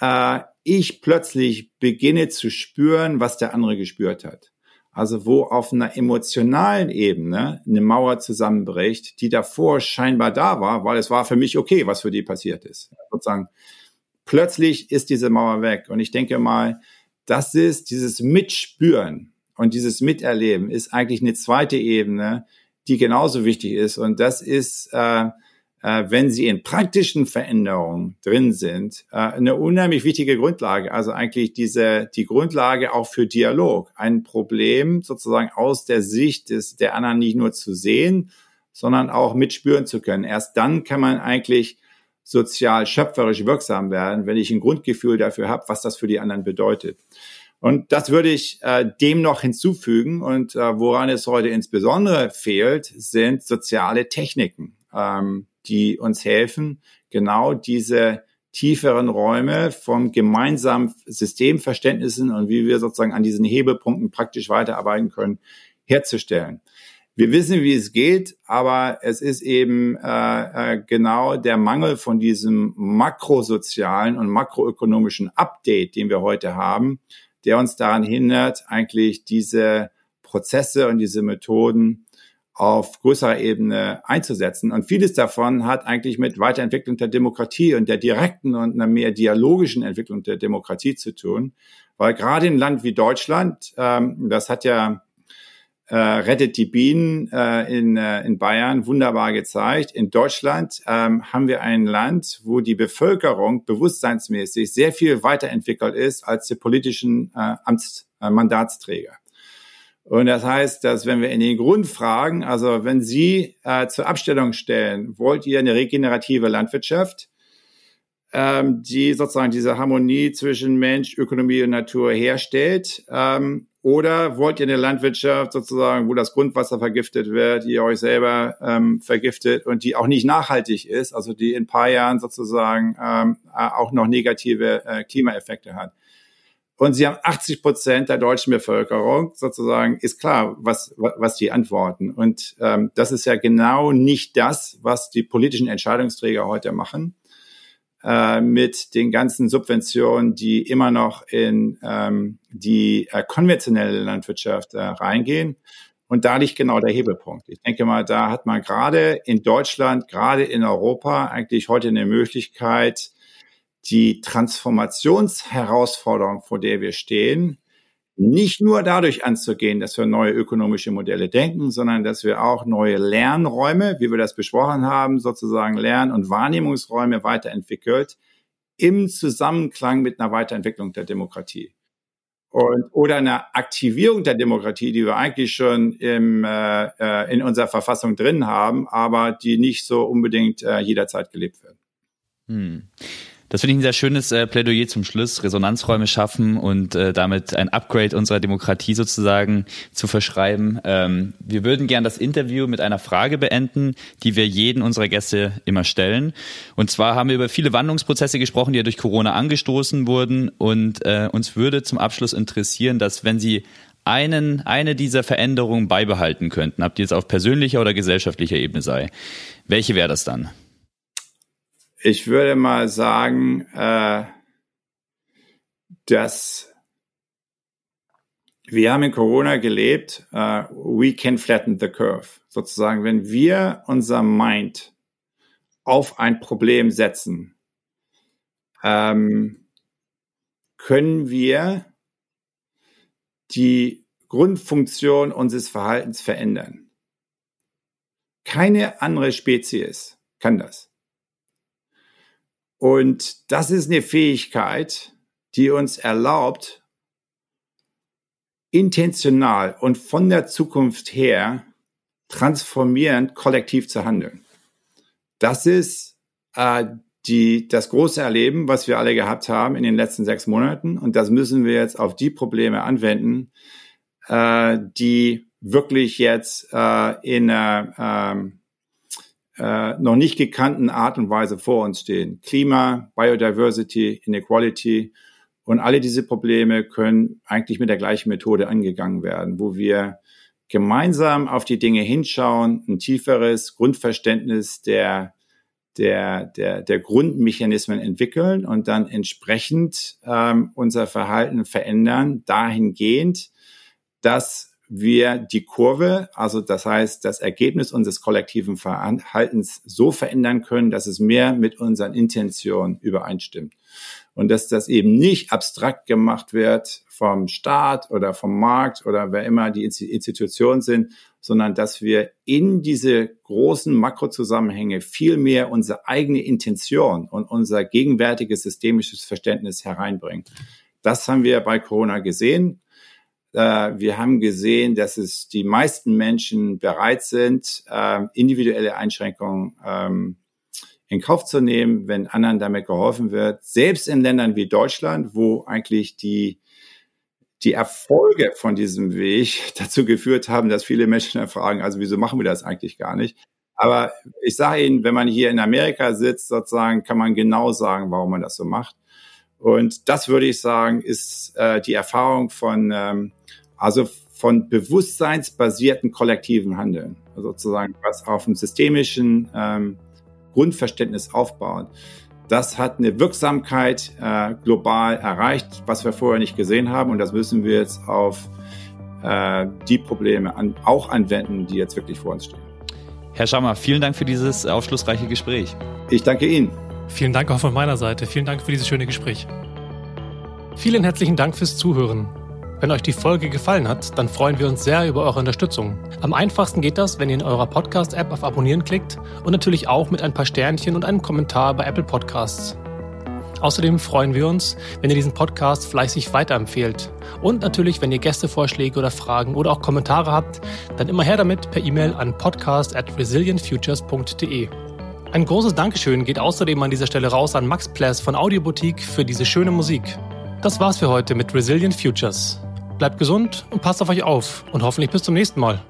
äh, ich plötzlich beginne zu spüren, was der andere gespürt hat. Also wo auf einer emotionalen Ebene eine Mauer zusammenbricht, die davor scheinbar da war, weil es war für mich okay, was für die passiert ist. Sozusagen plötzlich ist diese Mauer weg. Und ich denke mal, das ist dieses Mitspüren und dieses Miterleben ist eigentlich eine zweite Ebene, die genauso wichtig ist. Und das ist äh, wenn sie in praktischen Veränderungen drin sind, äh, eine unheimlich wichtige Grundlage. Also eigentlich diese, die Grundlage auch für Dialog. Ein Problem sozusagen aus der Sicht des, der anderen nicht nur zu sehen, sondern auch mitspüren zu können. Erst dann kann man eigentlich sozial schöpferisch wirksam werden, wenn ich ein Grundgefühl dafür habe, was das für die anderen bedeutet. Und das würde ich äh, dem noch hinzufügen. Und äh, woran es heute insbesondere fehlt, sind soziale Techniken, ähm, die uns helfen, genau diese tieferen Räume vom gemeinsamen Systemverständnissen und wie wir sozusagen an diesen Hebelpunkten praktisch weiterarbeiten können, herzustellen. Wir wissen, wie es geht, aber es ist eben äh, äh, genau der Mangel von diesem makrosozialen und makroökonomischen Update, den wir heute haben, der uns daran hindert, eigentlich diese Prozesse und diese Methoden auf größerer Ebene einzusetzen. Und vieles davon hat eigentlich mit Weiterentwicklung der Demokratie und der direkten und einer mehr dialogischen Entwicklung der Demokratie zu tun. Weil gerade in Land wie Deutschland, ähm, das hat ja äh, Rettet die Bienen äh, in, äh, in Bayern wunderbar gezeigt. In Deutschland ähm, haben wir ein Land, wo die Bevölkerung bewusstseinsmäßig sehr viel weiterentwickelt ist als die politischen äh, Amtsmandatsträger. Äh, und das heißt, dass wenn wir in den Grundfragen, also wenn Sie äh, zur Abstellung stellen, wollt ihr eine regenerative Landwirtschaft, ähm, die sozusagen diese Harmonie zwischen Mensch, Ökonomie und Natur herstellt, ähm, oder wollt ihr eine Landwirtschaft sozusagen, wo das Grundwasser vergiftet wird, die ihr euch selber ähm, vergiftet und die auch nicht nachhaltig ist, also die in ein paar Jahren sozusagen ähm, auch noch negative äh, Klimaeffekte hat? Und sie haben 80 Prozent der deutschen Bevölkerung sozusagen, ist klar, was, was die antworten. Und ähm, das ist ja genau nicht das, was die politischen Entscheidungsträger heute machen äh, mit den ganzen Subventionen, die immer noch in ähm, die äh, konventionelle Landwirtschaft äh, reingehen. Und da liegt genau der Hebelpunkt. Ich denke mal, da hat man gerade in Deutschland, gerade in Europa eigentlich heute eine Möglichkeit, die Transformationsherausforderung, vor der wir stehen, nicht nur dadurch anzugehen, dass wir neue ökonomische Modelle denken, sondern dass wir auch neue Lernräume, wie wir das besprochen haben, sozusagen Lern- und Wahrnehmungsräume weiterentwickelt, im Zusammenklang mit einer Weiterentwicklung der Demokratie. Und, oder einer Aktivierung der Demokratie, die wir eigentlich schon im, äh, äh in unserer Verfassung drin haben, aber die nicht so unbedingt äh, jederzeit gelebt wird. Hm. Das finde ich ein sehr schönes äh, Plädoyer zum Schluss, Resonanzräume schaffen und äh, damit ein Upgrade unserer Demokratie sozusagen zu verschreiben. Ähm, wir würden gern das Interview mit einer Frage beenden, die wir jeden unserer Gäste immer stellen. Und zwar haben wir über viele Wandlungsprozesse gesprochen, die ja durch Corona angestoßen wurden. Und äh, uns würde zum Abschluss interessieren, dass wenn Sie einen, eine dieser Veränderungen beibehalten könnten, ob die jetzt auf persönlicher oder gesellschaftlicher Ebene sei, welche wäre das dann? Ich würde mal sagen, äh, dass wir haben in Corona gelebt, uh, we can flatten the curve. Sozusagen, wenn wir unser Mind auf ein Problem setzen, ähm, können wir die Grundfunktion unseres Verhaltens verändern. Keine andere Spezies kann das. Und das ist eine Fähigkeit, die uns erlaubt, intentional und von der Zukunft her transformierend kollektiv zu handeln. Das ist äh, die, das große Erleben, was wir alle gehabt haben in den letzten sechs Monaten. Und das müssen wir jetzt auf die Probleme anwenden, äh, die wirklich jetzt äh, in äh, äh, noch nicht gekannten Art und Weise vor uns stehen. Klima, Biodiversity, Inequality und alle diese Probleme können eigentlich mit der gleichen Methode angegangen werden, wo wir gemeinsam auf die Dinge hinschauen, ein tieferes Grundverständnis der der, der, der Grundmechanismen entwickeln und dann entsprechend ähm, unser Verhalten verändern, dahingehend, dass wir die Kurve, also das heißt das Ergebnis unseres kollektiven Verhaltens so verändern können, dass es mehr mit unseren Intentionen übereinstimmt. Und dass das eben nicht abstrakt gemacht wird vom Staat oder vom Markt oder wer immer die Institutionen sind, sondern dass wir in diese großen Makrozusammenhänge viel mehr unsere eigene Intention und unser gegenwärtiges systemisches Verständnis hereinbringen. Das haben wir bei Corona gesehen. Äh, wir haben gesehen, dass es die meisten Menschen bereit sind, ähm, individuelle Einschränkungen ähm, in Kauf zu nehmen, wenn anderen damit geholfen wird. Selbst in Ländern wie Deutschland, wo eigentlich die, die Erfolge von diesem Weg *laughs* dazu geführt haben, dass viele Menschen fragen, also wieso machen wir das eigentlich gar nicht? Aber ich sage Ihnen, wenn man hier in Amerika sitzt, sozusagen, kann man genau sagen, warum man das so macht. Und das würde ich sagen, ist äh, die Erfahrung von, ähm, also von bewusstseinsbasierten kollektiven Handeln, also sozusagen was auf dem systemischen ähm, Grundverständnis aufbaut. Das hat eine Wirksamkeit äh, global erreicht, was wir vorher nicht gesehen haben. Und das müssen wir jetzt auf äh, die Probleme an, auch anwenden, die jetzt wirklich vor uns stehen. Herr Schammer, vielen Dank für dieses aufschlussreiche Gespräch. Ich danke Ihnen. Vielen Dank auch von meiner Seite. Vielen Dank für dieses schöne Gespräch. Vielen herzlichen Dank fürs Zuhören. Wenn euch die Folge gefallen hat, dann freuen wir uns sehr über eure Unterstützung. Am einfachsten geht das, wenn ihr in eurer Podcast-App auf Abonnieren klickt und natürlich auch mit ein paar Sternchen und einem Kommentar bei Apple Podcasts. Außerdem freuen wir uns, wenn ihr diesen Podcast fleißig weiterempfehlt. Und natürlich, wenn ihr Gästevorschläge oder Fragen oder auch Kommentare habt, dann immer her damit per E-Mail an podcast at resilientfutures.de. Ein großes Dankeschön geht außerdem an dieser Stelle raus an Max Pless von Audioboutique für diese schöne Musik. Das war's für heute mit Resilient Futures. Bleibt gesund und passt auf euch auf und hoffentlich bis zum nächsten Mal.